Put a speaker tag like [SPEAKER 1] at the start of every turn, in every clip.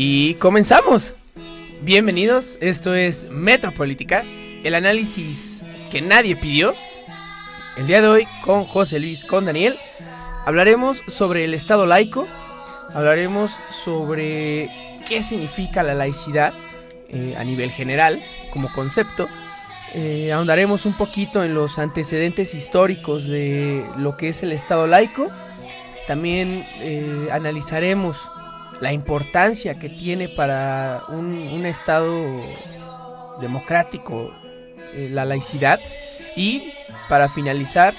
[SPEAKER 1] Y comenzamos. Bienvenidos, esto es Metropolítica, el análisis que nadie pidió. El día de hoy con José Luis, con Daniel, hablaremos sobre el Estado laico, hablaremos sobre qué significa la laicidad eh, a nivel general como concepto. Eh, ahondaremos un poquito en los antecedentes históricos de lo que es el Estado laico. También eh, analizaremos la importancia que tiene para un, Estado democrático la laicidad. Y para finalizar,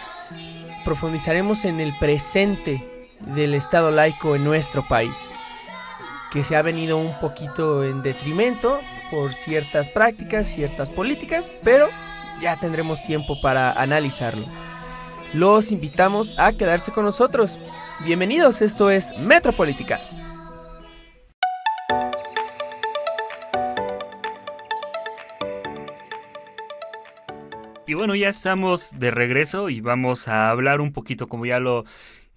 [SPEAKER 1] profundizaremos en el presente del Estado laico en nuestro país que se ha venido un poquito en detrimento por ciertas prácticas, ciertas políticas, pero ya tendremos tiempo para analizarlo. Los invitamos a quedarse con nosotros. Bienvenidos, esto es Metropolítica.
[SPEAKER 2] Y bueno, ya estamos de regreso y vamos a hablar un poquito, como ya lo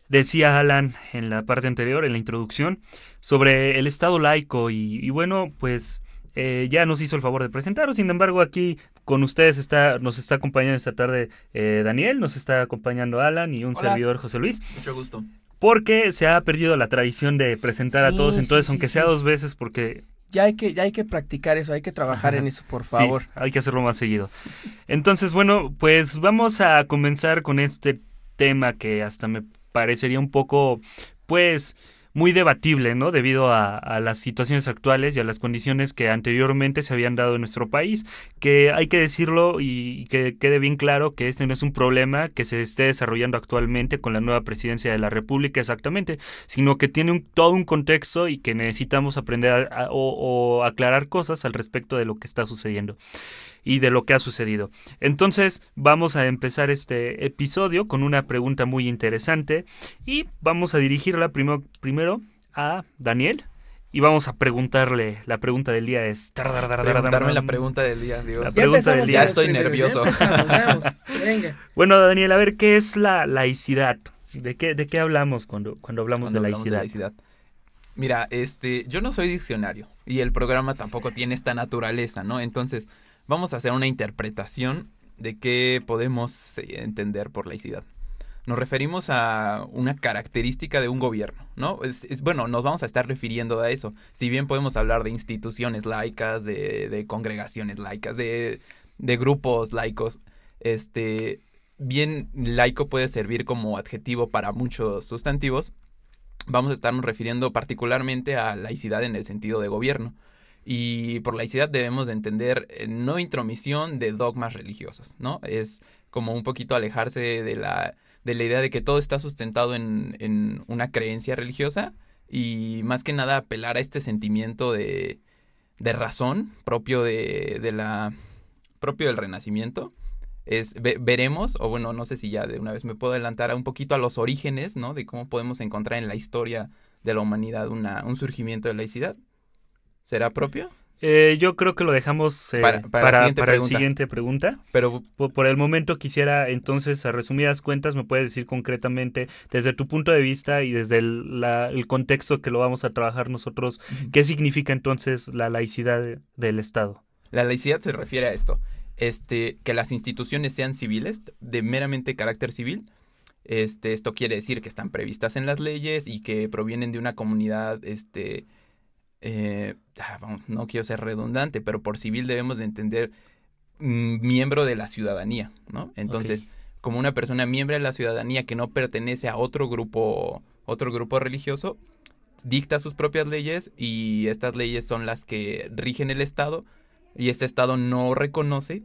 [SPEAKER 2] decía Alan en la parte anterior, en la introducción, sobre el Estado laico. Y, bueno, pues eh, ya nos hizo el favor de presentaros. Sin embargo, aquí con ustedes está, nos está acompañando esta tarde eh, Daniel, nos está acompañando Alan y un servidor José Luis.
[SPEAKER 3] Mucho gusto.
[SPEAKER 2] Porque se ha perdido la tradición de presentar a todos, entonces, aunque sea dos veces, porque
[SPEAKER 1] ya hay que, ya hay que practicar eso, hay que trabajar en eso, por favor.
[SPEAKER 2] hay que hacerlo más seguido. Entonces, bueno, pues vamos a comenzar con este tema que hasta me parecería un poco, pues, muy debatible, ¿no? Debido a, las situaciones actuales y a las condiciones que anteriormente se habían dado en nuestro país, que hay que decirlo y que quede bien claro que este no es un problema que se esté desarrollando actualmente con la nueva presidencia de la República exactamente, sino que tiene un, todo un contexto y que necesitamos aprender o aclarar cosas al respecto de lo que está sucediendo y de lo que ha sucedido. Entonces vamos a empezar este episodio con una pregunta muy interesante y vamos a dirigirla primero, primero a Daniel. Y vamos a preguntarle, la pregunta del día es...
[SPEAKER 3] Preguntarme la pregunta del día, Dios.
[SPEAKER 2] La pregunta del día.
[SPEAKER 3] Ya estoy nervioso.
[SPEAKER 2] bueno, Daniel, a ver, ¿qué es la laicidad? ¿De qué, de qué hablamos cuando, cuando hablamos, de, laicidad? de laicidad?
[SPEAKER 3] Mira, este, yo no soy diccionario y el programa tampoco tiene esta naturaleza, ¿no? Entonces, vamos a hacer una interpretación de qué podemos eh, entender por laicidad. Nos referimos a una característica de un gobierno, ¿no? Bueno, nos vamos a estar refiriendo a eso. Si bien podemos hablar de instituciones laicas, de, congregaciones laicas, de, de grupos laicos, este, bien laico puede servir como adjetivo para muchos sustantivos, vamos a estarnos refiriendo particularmente a laicidad en el sentido de gobierno. Y por laicidad debemos de entender eh, no intromisión de dogmas religiosos, ¿no? Es como un poquito alejarse de la, de la idea de que todo está sustentado en, en una creencia religiosa y más que nada apelar a este sentimiento de, de razón propio de, de, la propio del renacimiento. Es veremos o bueno no sé si ya de una vez me puedo adelantar un poquito a los orígenes no de cómo podemos encontrar en la historia de la humanidad una, un surgimiento de laicidad ¿Será propio?
[SPEAKER 2] Eh, yo creo que lo dejamos eh, para, para, la siguiente, pregunta. Pero por, el momento quisiera entonces, a resumidas cuentas, me puedes decir concretamente, desde tu punto de vista y desde el, contexto que lo vamos a trabajar nosotros, ¿qué significa entonces la laicidad del Estado?
[SPEAKER 3] La laicidad se refiere a esto, este, que las instituciones sean civiles, de meramente carácter civil. Este, esto quiere decir que están previstas en las leyes y que provienen de una comunidad, este, eh, ah, no quiero ser redundante, pero por civil debemos de entender mm, miembro de la ciudadanía, ¿no? Entonces, como una persona miembro de la ciudadanía que no pertenece a otro grupo, otro grupo religioso, dicta sus propias leyes y estas leyes son las que rigen el Estado y este Estado no reconoce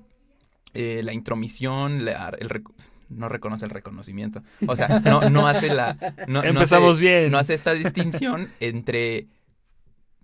[SPEAKER 3] eh, la intromisión, el, no reconoce el reconocimiento. O sea, no, no hace la. No,
[SPEAKER 2] Empezamos bien.
[SPEAKER 3] No hace esta distinción entre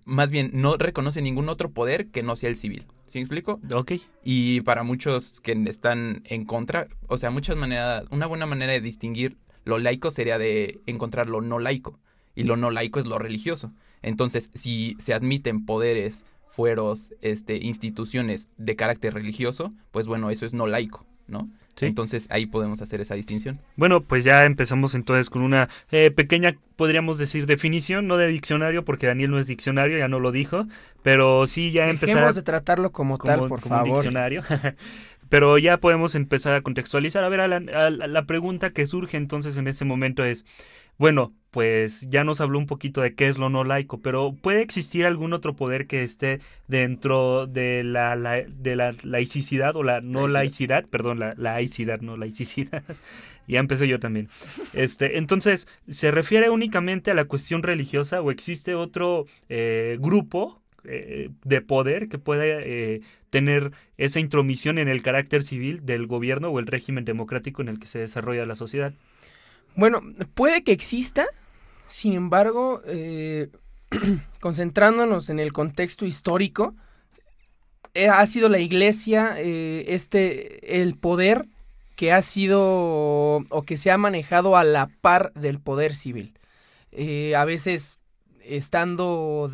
[SPEAKER 3] más bien no reconoce ningún otro poder que no sea el civil. ¿Sí me explico?
[SPEAKER 2] Ok.
[SPEAKER 3] Y para muchos que están en contra, o sea, muchas maneras, una buena manera de distinguir lo laico sería de encontrar lo no laico. Y lo no laico es lo religioso. Entonces, si se admiten poderes, fueros, este, instituciones de carácter religioso, pues bueno, eso es no laico, ¿no? Entonces ahí podemos hacer esa distinción.
[SPEAKER 2] Bueno, pues ya empezamos entonces con una eh, pequeña, podríamos decir, definición, no de diccionario, porque Daniel no es diccionario, ya no lo dijo, pero sí ya empezamos
[SPEAKER 1] de tratarlo como, tal, por
[SPEAKER 2] como
[SPEAKER 1] favor.
[SPEAKER 2] Un diccionario. pero ya podemos empezar a contextualizar. A ver, la pregunta que surge entonces en este momento es, bueno, pues ya nos habló un poquito de qué es lo no laico, pero ¿puede existir algún otro poder que esté dentro de la, de la laicidad o la no laicidad? Perdón, la, laicidad, no laicidad. ya empecé yo también. Este, entonces, ¿se refiere únicamente a la cuestión religiosa o existe otro eh, grupo eh, de poder que pueda eh, tener esa intromisión en el carácter civil del gobierno o el régimen democrático en el que se desarrolla la sociedad?
[SPEAKER 1] Bueno, puede que exista, sin embargo, eh, concentrándonos en el contexto histórico, eh, ha sido la iglesia eh, este el poder que ha sido o que se ha manejado a la par del poder civil. a veces estando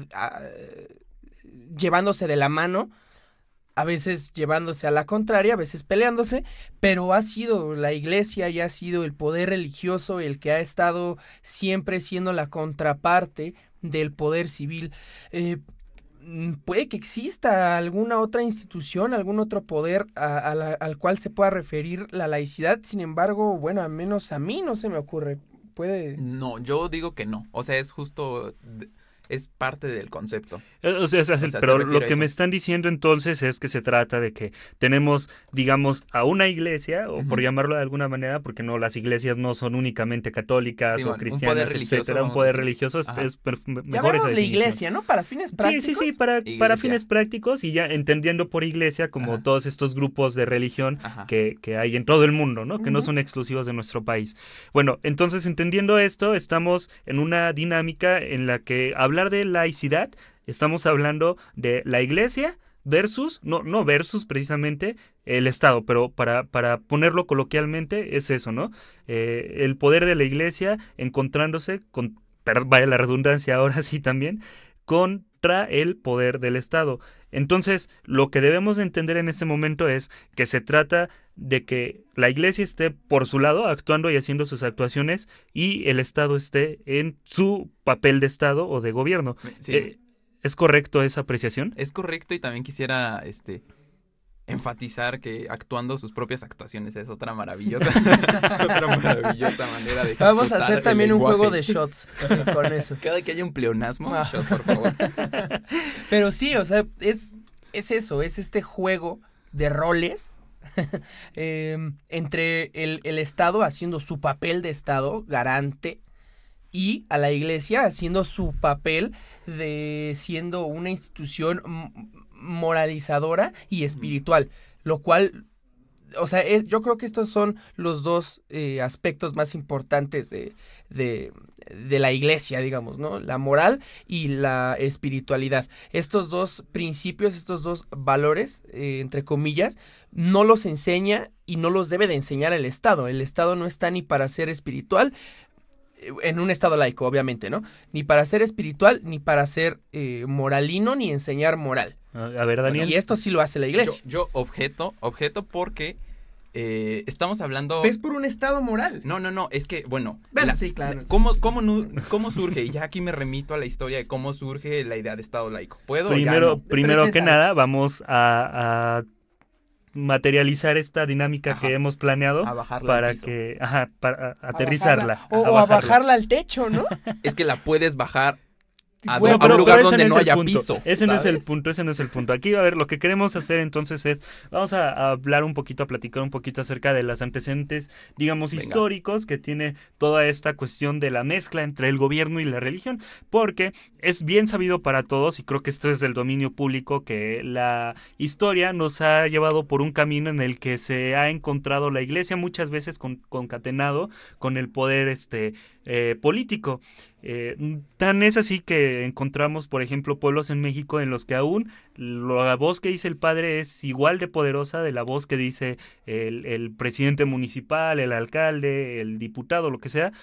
[SPEAKER 1] llevándose de la mano a veces llevándose a la contraria, a veces peleándose, pero ha sido la iglesia y ha sido el poder religioso el que ha estado siempre siendo la contraparte del poder civil. Eh, mm, puede que exista alguna otra institución, algún otro poder al cual se pueda referir la laicidad, sin embargo, bueno, al menos a mí no se me ocurre. Puede...
[SPEAKER 3] No, yo digo que no. O sea, es justo es parte del concepto.
[SPEAKER 2] Eh, o sea, pero lo que me están diciendo entonces es que se trata de que tenemos, digamos, a una iglesia, o por llamarlo de alguna manera, porque no, las iglesias no son únicamente católicas o cristianas, etcétera, un poder religioso es, es mejor esa
[SPEAKER 1] la iglesia, ¿no? Para fines prácticos.
[SPEAKER 2] Sí, sí, sí, para, para fines prácticos y ya entendiendo por iglesia como todos estos grupos de religión que, que, hay en todo el mundo, ¿no? Que no son exclusivos de nuestro país. Bueno, entonces entendiendo esto, estamos en una dinámica en la que de laicidad, estamos hablando de la iglesia versus, no, no versus precisamente el Estado, pero para, para ponerlo coloquialmente es eso, ¿no? Eh, el poder de la iglesia encontrándose con, vaya la redundancia ahora sí también, contra el poder del Estado. Entonces, lo que debemos entender en este momento es que se trata de que la iglesia esté por su lado actuando y haciendo sus actuaciones y el Estado esté en su papel de Estado o de gobierno. Eh, ¿Es correcto esa apreciación?
[SPEAKER 3] Es correcto y también quisiera este, enfatizar que actuando sus propias actuaciones es otra maravillosa, otra maravillosa manera de
[SPEAKER 1] Vamos a hacer también un juego de shots con eso.
[SPEAKER 3] Cada que haya un pleonasmo, un shot, por favor.
[SPEAKER 1] Pero sí, o sea, es, es eso, es este juego de roles em, entre el, el Estado haciendo su papel de Estado, garante, y a la iglesia haciendo su papel de siendo una institución moralizadora y espiritual, lo cual, o sea, yo creo que estos son los dos eh, aspectos más importantes de, de, de, la iglesia, digamos, ¿no? La moral y la espiritualidad. Estos dos principios, estos dos valores, eh, entre comillas, no los enseña y no los debe de enseñar el Estado. El Estado no está ni para ser espiritual, en un estado laico, obviamente, ¿no? Ni para ser espiritual, ni para ser eh, moralino, ni enseñar moral.
[SPEAKER 2] A ver, Daniel.
[SPEAKER 1] y esto sí lo hace la iglesia.
[SPEAKER 3] Yo, objeto, objeto porque eh, estamos hablando...
[SPEAKER 1] ¿Ves por un estado moral?
[SPEAKER 3] No, no, no, es que, bueno...
[SPEAKER 1] sí, claro.
[SPEAKER 3] ¿cómo, cómo, surge? Y ya aquí me remito a la historia de cómo surge la idea de estado laico. ¿Puedo?
[SPEAKER 2] Primero, primero que nada, vamos a materializar esta dinámica que hemos planeado para que ajá, para aterrizarla
[SPEAKER 1] o, a bajarla al techo no
[SPEAKER 3] es que la puedes bajar a, un lugar donde no, haya piso.
[SPEAKER 2] Ese no es el punto, ese no es el punto. Aquí, a ver, lo que queremos hacer entonces es, vamos a, hablar un poquito, a platicar un poquito acerca de los antecedentes, digamos, históricos que tiene toda esta cuestión de la mezcla entre el gobierno y la religión, porque es bien sabido para todos, y creo que esto es del dominio público, que la historia nos ha llevado por un camino en el que se ha encontrado la iglesia muchas veces concatenado con el poder este eh, político. Eh, tan es así que encontramos, por ejemplo, pueblos en México en los que aún la voz que dice el padre es igual de poderosa de la voz que dice el, presidente municipal, el alcalde, el diputado, lo que sea,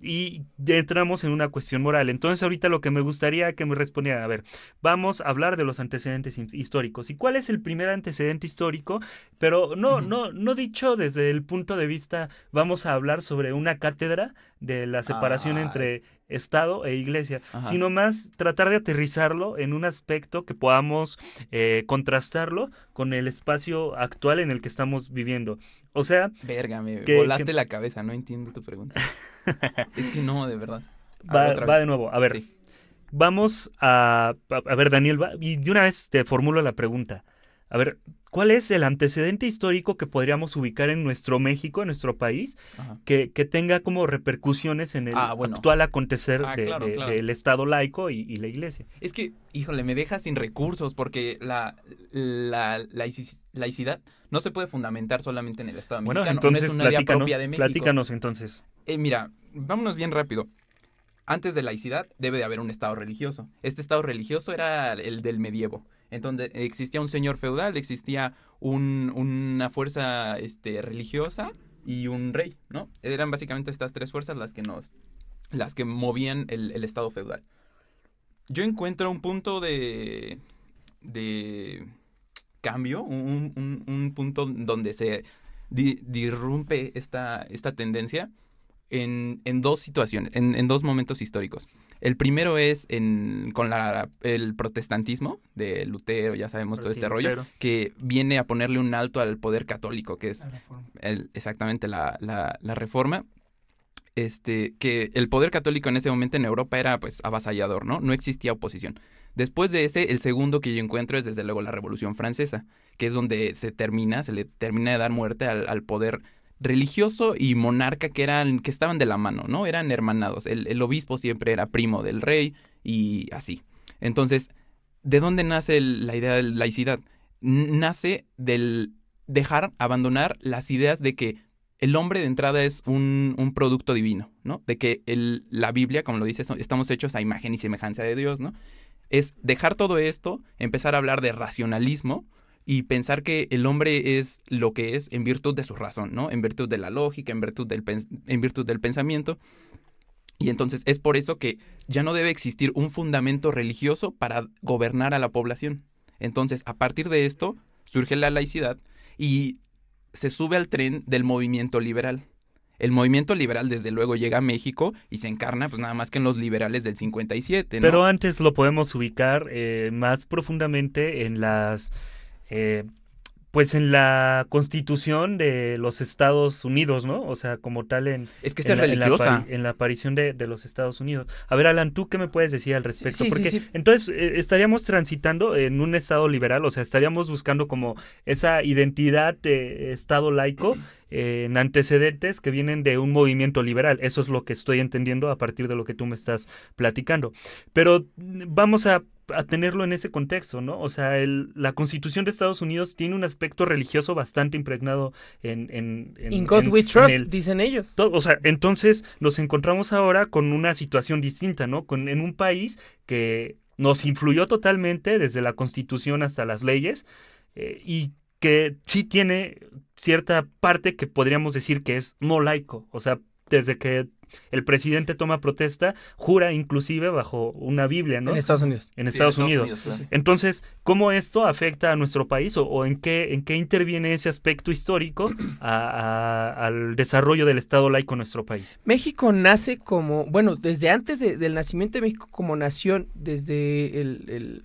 [SPEAKER 2] y entramos en una cuestión moral. Entonces ahorita lo que me gustaría que me respondiera, a ver, vamos a hablar de los antecedentes históricos. ¿Y cuál es el primer antecedente histórico? Pero no, no, no dicho desde el punto de vista, vamos a hablar sobre una cátedra de la separación
[SPEAKER 3] Ah.
[SPEAKER 2] entre Estado e Iglesia,
[SPEAKER 3] Ajá.
[SPEAKER 2] sino más tratar de aterrizarlo en un aspecto que podamos eh, contrastarlo con el espacio actual en el que estamos viviendo. O sea,
[SPEAKER 3] Verga, me
[SPEAKER 2] Que-
[SPEAKER 3] volaste
[SPEAKER 2] que-
[SPEAKER 3] la cabeza, no entiendo tu pregunta. es que no, de verdad.
[SPEAKER 2] Va, de nuevo. A ver,
[SPEAKER 3] Sí.
[SPEAKER 2] vamos a, a, a ver, Daniel, va- y de una vez te formulo la pregunta. A ver, ¿cuál es el antecedente histórico que podríamos ubicar en nuestro México, en nuestro país, que, que tenga como repercusiones en el
[SPEAKER 3] Ah, bueno.
[SPEAKER 2] actual acontecer
[SPEAKER 3] Ah,
[SPEAKER 2] de-
[SPEAKER 3] claro,
[SPEAKER 2] de-
[SPEAKER 3] claro.
[SPEAKER 2] del Estado laico y, y la Iglesia?
[SPEAKER 3] Es que, híjole, me deja sin recursos porque la, la laici- laicidad no se puede fundamentar solamente en el Estado
[SPEAKER 2] Bueno,
[SPEAKER 3] mexicano.
[SPEAKER 2] entonces
[SPEAKER 3] no es un área
[SPEAKER 2] platícanos,
[SPEAKER 3] propia de México.
[SPEAKER 2] platícanos entonces.
[SPEAKER 3] Eh, mira, vámonos bien rápido. Antes de laicidad debe de haber un estado religioso. Este estado religioso era el del medievo. Entonces existía un señor feudal, existía un- una fuerza este, religiosa y un rey, ¿no? Eran básicamente estas tres fuerzas las que nos, las que movían el, estado feudal. Yo encuentro un punto de, de cambio, un, un- un punto donde se di- disrumpe esta, esta tendencia en, en dos situaciones, en, en dos momentos históricos. El primero es en, con la, el protestantismo de Lutero, ya sabemos todo este rollo,
[SPEAKER 2] Lutero.
[SPEAKER 3] que viene a ponerle un alto al poder católico, que es el- exactamente la, la- la reforma. Este, que el poder católico en ese momento en Europa era pues avasallador, ¿no? No existía oposición. Después de ese, el segundo que yo encuentro es desde luego la Revolución Francesa, que es donde se termina, se le termina de dar muerte al, al poder religioso y monarca que eran, que estaban de la mano, ¿no? Eran hermanados. El, obispo siempre era primo del rey y así. Entonces, ¿de dónde nace la idea de laicidad? Nace del dejar, abandonar las ideas de que el hombre de entrada es un, producto divino, ¿no? De que la Biblia, como lo dice, estamos hechos a imagen y semejanza de Dios, ¿no? Es dejar todo esto, empezar a hablar de racionalismo y pensar que el hombre es lo que es en virtud de su razón, ¿no? En virtud de la lógica, en virtud del, en virtud del pensamiento. Y entonces es por eso que ya no debe existir un fundamento religioso para gobernar a la población. Entonces, a partir de esto, surge la laicidad y se sube al tren del movimiento liberal. El movimiento liberal, desde luego, llega a México y se encarna, pues nada más que en los liberales del 57, ¿no?
[SPEAKER 2] Pero antes lo podemos ubicar eh, más profundamente en las, eh, pues en la constitución de los Estados Unidos, ¿no? O sea, como tal en,
[SPEAKER 3] es que
[SPEAKER 2] en,
[SPEAKER 3] es
[SPEAKER 2] la, en la
[SPEAKER 3] religiosa.
[SPEAKER 2] en la aparición de, de los Estados Unidos. A ver, Alan, ¿tú qué me puedes decir al respecto?
[SPEAKER 1] sí, sí,
[SPEAKER 2] Porque
[SPEAKER 1] sí.
[SPEAKER 2] entonces eh, estaríamos transitando en un Estado liberal, o sea, estaríamos buscando como esa identidad de Estado laico eh, en antecedentes que vienen de un movimiento liberal. Eso es lo que estoy entendiendo a partir de lo que tú me estás platicando. Pero mm, vamos a, a tenerlo en ese contexto, ¿no? O sea, el- la Constitución de Estados Unidos tiene un aspecto religioso bastante impregnado en... en, en-
[SPEAKER 1] In God
[SPEAKER 2] en-
[SPEAKER 1] we trust,
[SPEAKER 2] el-
[SPEAKER 1] dicen ellos.
[SPEAKER 2] o sea, entonces nos encontramos ahora con una situación distinta, ¿no? Con, en un país que nos influyó totalmente desde la constitución hasta las leyes eh, y que sí tiene cierta parte que podríamos decir que es no laico. O sea, desde que el presidente toma protesta, jura inclusive bajo una Biblia, ¿no?
[SPEAKER 1] En Estados Unidos.
[SPEAKER 2] En
[SPEAKER 3] Sí,
[SPEAKER 2] Estados Unidos.
[SPEAKER 3] claro.
[SPEAKER 2] Entonces, ¿cómo esto afecta a nuestro país o, o en, qué, en qué interviene ese aspecto histórico a- a- al desarrollo del Estado laico en nuestro país?
[SPEAKER 1] México nace como, bueno, desde antes de- del nacimiento de México como nación, desde el, el-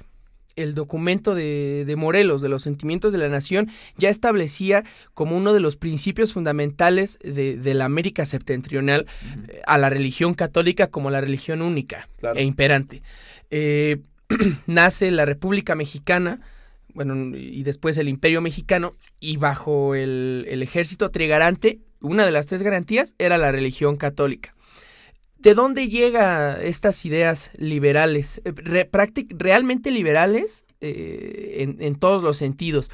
[SPEAKER 1] el documento de, de Morelos, de los sentimientos de la nación, ya establecía como uno de los principios fundamentales de, de la América septentrional eh, a la religión católica como la religión única
[SPEAKER 3] Claro.
[SPEAKER 1] e imperante. Eh, nace la República Mexicana, bueno, y después el Imperio Mexicano, y bajo el, el ejército trigarante, una de las tres garantías era la religión católica. ¿De dónde llegan estas ideas liberales? Eh, re- realmente liberales eh, en, en todos los sentidos.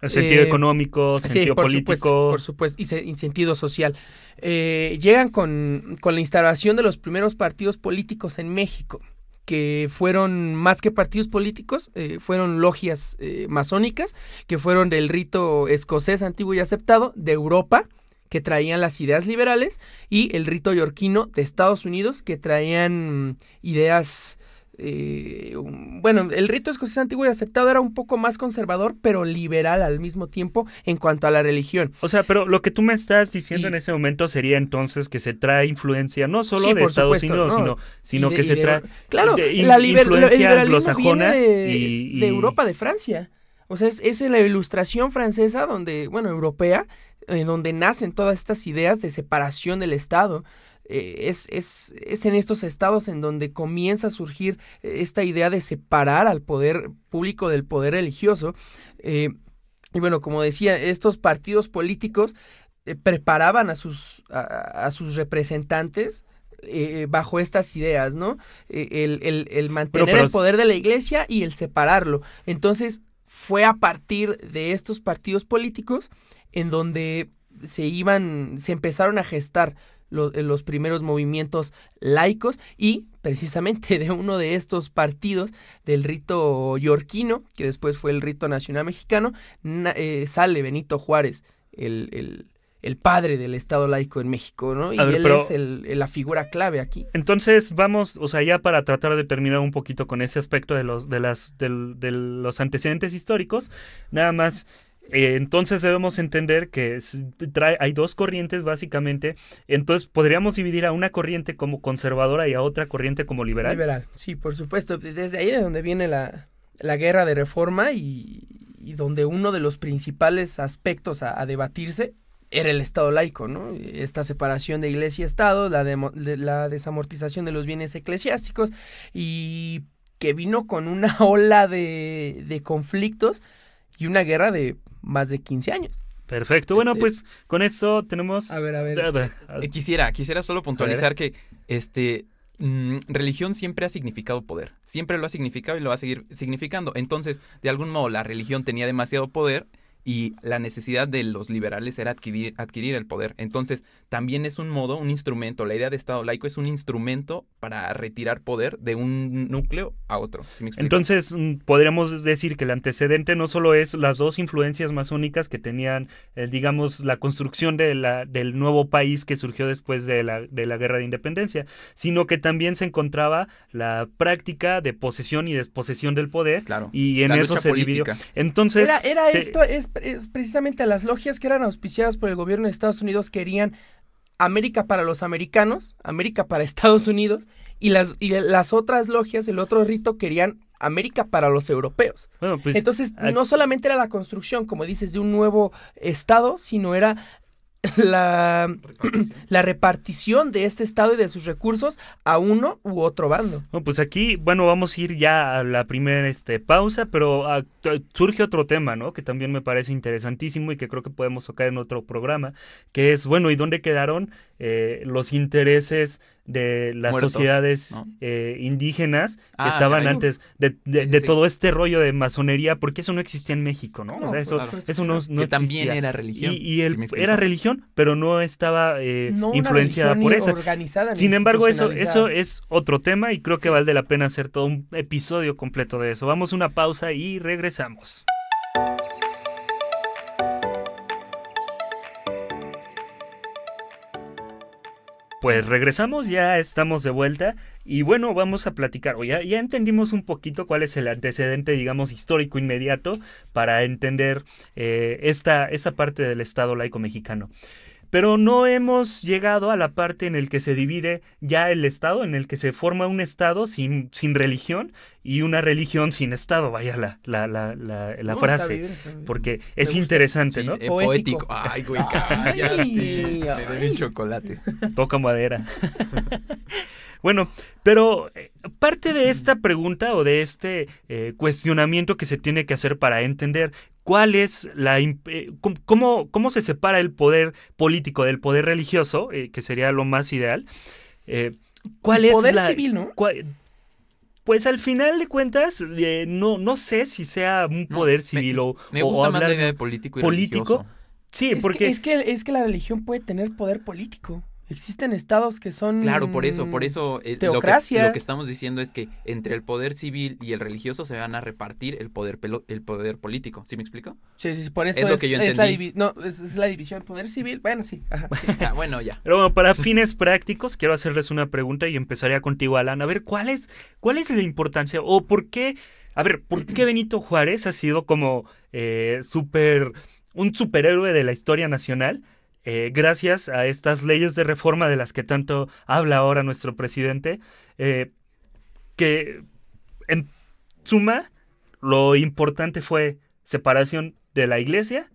[SPEAKER 2] El sentido
[SPEAKER 1] Eh,
[SPEAKER 2] económico,
[SPEAKER 1] Sí,
[SPEAKER 2] sentido
[SPEAKER 1] por
[SPEAKER 2] político.
[SPEAKER 1] supuesto, por supuesto, y, se- y sentido social. Eh, llegan con, con la instalación de los primeros partidos políticos en México, que fueron más que partidos políticos, eh, fueron logias masónicas, que fueron del rito escocés antiguo y aceptado de Europa, que traían las ideas liberales, y el rito yorquino de Estados Unidos, que traían ideas eh, bueno, el rito escocés antiguo y aceptado era un poco más conservador, pero liberal al mismo tiempo en cuanto a la religión.
[SPEAKER 2] O sea, pero lo que tú me estás diciendo en ese momento sería entonces que se trae influencia no solo de Estados Unidos, sino, sino que se trae
[SPEAKER 1] claro, la influencia anglosajona de, de Europa, de Francia. O sea, es, es la ilustración francesa donde, bueno, europea, eh, donde nacen todas estas ideas de separación del Estado. Eh, es, es, es, en estos estados en donde comienza a surgir esta idea de separar al poder público del poder religioso. Eh, y bueno, como decía, estos partidos políticos eh, preparaban a sus, a, sus representantes bajo estas ideas, ¿no? el, el, el, mantener el poder de la iglesia y el separarlo. Entonces, fue a partir de estos partidos políticos en donde se iban, se empezaron a gestar los, primeros movimientos laicos y precisamente de uno de estos partidos del rito yorquino, que después fue el rito nacional mexicano, eh, sale Benito Juárez, el, el, padre del Estado laico en México, ¿no? Y él es la figura clave aquí.
[SPEAKER 2] Entonces vamos, o sea, ya para tratar de terminar un poquito con ese aspecto de los, de las, de los antecedentes históricos, nada más eh, entonces debemos entender que hay dos corrientes básicamente. Entonces podríamos dividir a una corriente como conservadora y a otra corriente como liberal.
[SPEAKER 1] Liberal, sí, por supuesto. Desde ahí de donde viene la, guerra de reforma y, donde uno de los principales aspectos a, debatirse era el Estado laico, ¿no? Esta separación de iglesia y Estado, la, la desamortización de los bienes eclesiásticos y que vino con una ola de conflictos y una guerra de más de 15 años.
[SPEAKER 2] Perfecto. Bueno, este, pues con eso tenemos.
[SPEAKER 1] A ver, a ver.
[SPEAKER 3] Eh, quisiera, quisiera solo puntualizar que este mm, religión siempre ha significado poder. Siempre lo ha significado y lo va a seguir significando. Entonces, de algún modo, la religión tenía demasiado poder y la necesidad de los liberales era adquirir, adquirir el poder. Entonces, también es un modo, un instrumento, la idea de Estado laico es un instrumento para retirar poder de un núcleo a otro.
[SPEAKER 2] Entonces, mm, podríamos decir que el antecedente no solo es las dos influencias masónicas que tenían, eh, digamos, la construcción de la, del nuevo país que surgió después de la, de la guerra de independencia, sino que también se encontraba la práctica de posesión y desposesión del poder.
[SPEAKER 3] Claro.
[SPEAKER 2] Y en eso se dividió. Entonces.
[SPEAKER 1] Era, era esto, es precisamente las logias que eran auspiciadas por el gobierno de Estados Unidos querían América para los americanos, América para Estados Unidos, y las, y las otras logias, el otro rito, querían América para los europeos. Pues, Entonces, no solamente era la construcción, como dices, de un nuevo estado, sino era la repartición. la repartición de este estado y de sus recursos a uno u otro bando.
[SPEAKER 2] pues aquí, bueno, vamos a ir ya a la primera este, pausa, pero ah, surge otro tema, ¿no? Que también me parece interesantísimo y que creo que podemos tocar en otro programa, que es, bueno, ¿y dónde quedaron eh, los intereses de las sociedades eh, indígenas que ah, estaban antes de, todo este rollo de masonería, porque eso no existía en México, ¿no? o sea, eso, eso no, no
[SPEAKER 3] que también era religión.
[SPEAKER 2] Y, era religión, pero no estaba eh, influenciada por eso. Sin embargo, eso, eso es otro tema y creo que vale la pena hacer todo un episodio completo de eso. Vamos a una pausa y regresamos. Pues regresamos, ya estamos de vuelta y bueno, vamos a platicar, o ya, ya entendimos un poquito cuál es el antecedente, digamos, histórico inmediato para entender eh, esta, esta parte del Estado laico mexicano. Pero no hemos llegado a la parte en el que se divide ya el Estado, en el que se forma un Estado sin, sin religión y una religión sin Estado, vaya la, la, la, la, frase. Porque es interesante, ¿no?
[SPEAKER 3] Es poético. Ay, güey, cállate. chocolate.
[SPEAKER 2] Toca madera. Bueno, pero eh, parte de esta pregunta o de este eh, cuestionamiento que se tiene que hacer para entender cuál es la eh, cómo, cómo se separa el poder político del poder religioso, eh, que sería lo más ideal. Eh, ¿Cuál es
[SPEAKER 1] poder
[SPEAKER 2] la,
[SPEAKER 1] civil, no?
[SPEAKER 2] pues al final de cuentas, no, no sé si sea un poder civil o.
[SPEAKER 3] Me gusta más la idea de político y político.
[SPEAKER 2] Sí, porque.
[SPEAKER 1] es, que, es que la religión puede tener poder político. Existen estados que son...
[SPEAKER 3] Claro, por eso, por eso eh, lo, que, lo que estamos diciendo es que entre el poder civil y el religioso se van a repartir el poder el poder político. ¿Sí me explico?
[SPEAKER 1] Sí, sí, por eso es, lo que yo entendí. la, no, es, la división poder civil. Bueno, sí.
[SPEAKER 3] Ah, bueno, ya.
[SPEAKER 2] Pero bueno, para fines prácticos, quiero hacerles una pregunta y empezaría contigo, Alan. A ver, ¿cuál es, cuál es la importancia o por qué... A ver, ¿por qué Benito Juárez ha sido como eh, súper... un superhéroe de la historia nacional? Eh, gracias a estas leyes de reforma de las que tanto habla ahora nuestro presidente, eh, que en suma lo importante fue separación de la iglesia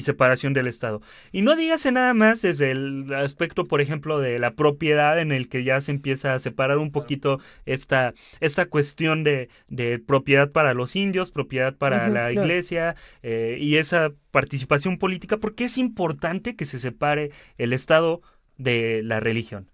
[SPEAKER 2] y separación del Estado. Y no dígase nada más desde el aspecto, por ejemplo, de la propiedad en el que ya se empieza a separar un poquito esta, esta cuestión de, de propiedad para los indios, propiedad para la iglesia eh, y esa participación política, porque es importante que se separe el Estado de la religión.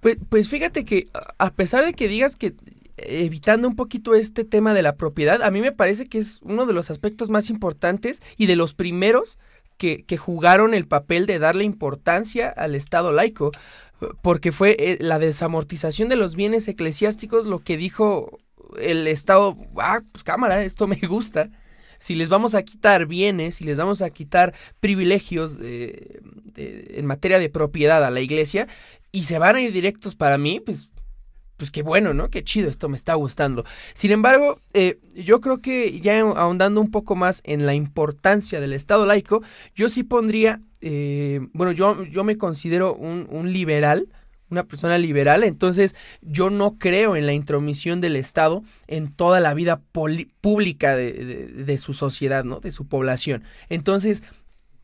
[SPEAKER 1] Pues, pues fíjate que a pesar de que digas que evitando un poquito este tema de la propiedad, a mí me parece que es uno de los aspectos más importantes y de los primeros que, jugaron el papel de darle importancia al Estado laico, porque fue eh, la desamortización de los bienes eclesiásticos lo que dijo el Estado, ah, pues cámara, esto me gusta. Si les vamos a quitar bienes, si les vamos a quitar privilegios eh, en materia de propiedad a la iglesia y se van a ir directos para mí, pues pues qué bueno, ¿no? Qué chido, esto me está gustando. Sin embargo, eh, yo creo que ya ahondando un poco más en la importancia del Estado laico, yo sí pondría, eh, bueno, yo, yo me considero un, liberal, una persona liberal, entonces yo no creo en la intromisión del Estado en toda la vida pública de, de, su sociedad, ¿no? De su población. Entonces,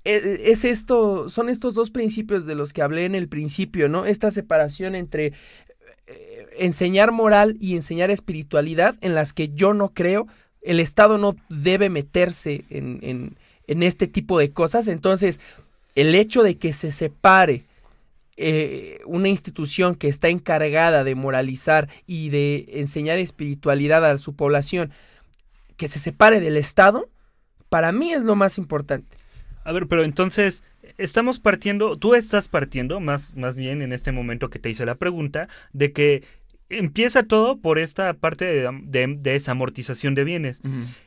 [SPEAKER 1] e, es esto, son estos dos principios de los que hablé en el principio, ¿no? Esta separación entre enseñar moral y enseñar espiritualidad en las que yo no creo. El Estado no debe meterse en, este tipo de cosas. Entonces, el hecho de que se separe eh, una institución que está encargada de moralizar y de enseñar espiritualidad a su población, que se separe del Estado, para mí es lo más importante.
[SPEAKER 2] A ver, pero entonces, estamos partiendo, tú estás partiendo, más, más bien en este momento que te hice la pregunta, de que empieza todo por esta parte de, desamortización de bienes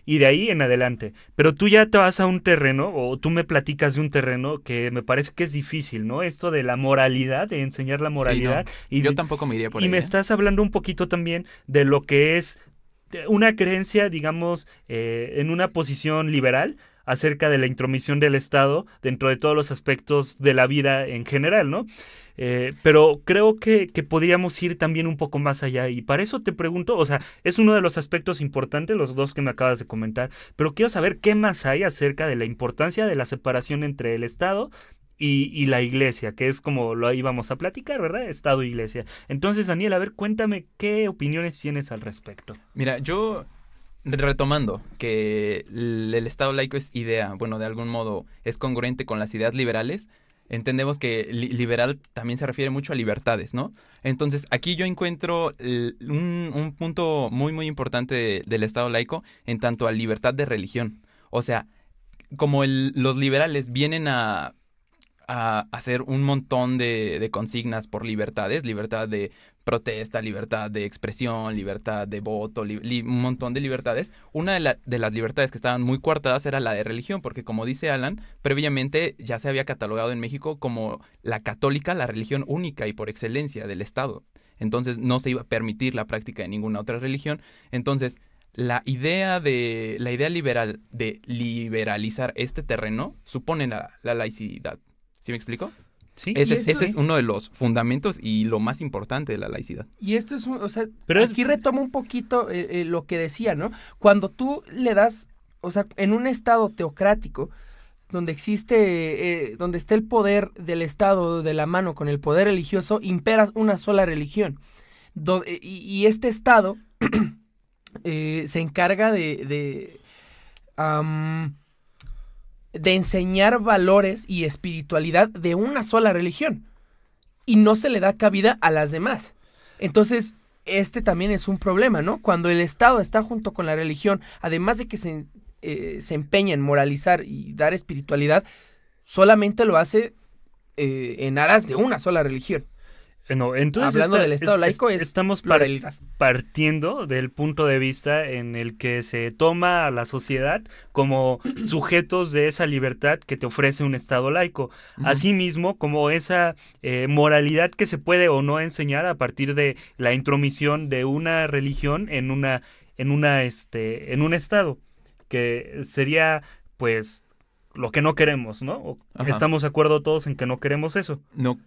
[SPEAKER 2] y de ahí en adelante. Pero tú ya te vas a un terreno o tú me platicas de un terreno que me parece que es difícil, ¿no? Esto de la moralidad, de enseñar la moralidad.
[SPEAKER 3] y yo tampoco me iría por
[SPEAKER 2] ahí. Y me ¿eh? estás hablando un poquito también de lo que es una creencia, digamos, eh, en una posición liberal acerca de la intromisión del Estado dentro de todos los aspectos de la vida en general, ¿no? Eh, pero creo que, podríamos ir también un poco más allá y para eso te pregunto, o sea, es uno de los aspectos importantes, los dos que me acabas de comentar, pero quiero saber qué más hay acerca de la importancia de la separación entre el Estado y, la iglesia, que es como lo íbamos a platicar, ¿verdad? Estado e iglesia. Entonces, Daniel, a ver, cuéntame qué opiniones tienes al respecto.
[SPEAKER 3] Mira, yo retomando que el, Estado laico es idea, bueno, de algún modo es congruente con las ideas liberales, entendemos que liberal también se refiere mucho a libertades, ¿no? Entonces, aquí yo encuentro un, punto muy, muy importante del Estado laico en tanto a libertad de religión. O sea, como los liberales vienen a hacer un montón de, consignas por libertades, libertad de protesta, libertad de expresión, libertad de voto, un montón de libertades. Una de, de, las libertades que estaban muy coartadas era la de religión, porque como dice Alan, previamente ya se había catalogado en México como la católica, la religión única y por excelencia del Estado. Entonces no se iba a permitir la práctica de ninguna otra religión. Entonces, la idea de la idea liberal de liberalizar este terreno supone la laicidad. ¿Sí me explico? Sí. Ese, es uno de los fundamentos y lo más importante de la laicidad.
[SPEAKER 1] Y esto es, un, o sea, Pero aquí retoma un poquito eh, eh, lo que decía, ¿no? Cuando tú le das, o sea, en un estado teocrático, donde existe, eh, donde está el poder del Estado de la mano con el poder religioso, impera una sola religión. y, este Estado se encarga de, de de enseñar valores y espiritualidad de una sola religión y no se le da cabida a las demás. Entonces, este también es un problema, ¿no? Cuando el Estado está junto con la religión, además de que se, eh, se empeña en moralizar y dar espiritualidad, solamente lo hace eh, en aras de una sola religión.
[SPEAKER 2] No, entonces
[SPEAKER 1] Hablando
[SPEAKER 2] está-
[SPEAKER 1] del Estado
[SPEAKER 2] es-
[SPEAKER 1] laico,
[SPEAKER 2] es-
[SPEAKER 1] es
[SPEAKER 2] estamos par- partiendo del punto de vista en el que se toma a la sociedad como sujetos de esa libertad que te ofrece un Estado laico.
[SPEAKER 3] Ujú.
[SPEAKER 2] Asimismo, como esa eh, moralidad que se puede o no enseñar a partir de la intromisión de una religión en una, en una, este, en un Estado, que sería, pues, lo que no queremos, ¿no?
[SPEAKER 3] Ajá.
[SPEAKER 2] Estamos de acuerdo todos en que no queremos eso,
[SPEAKER 3] No.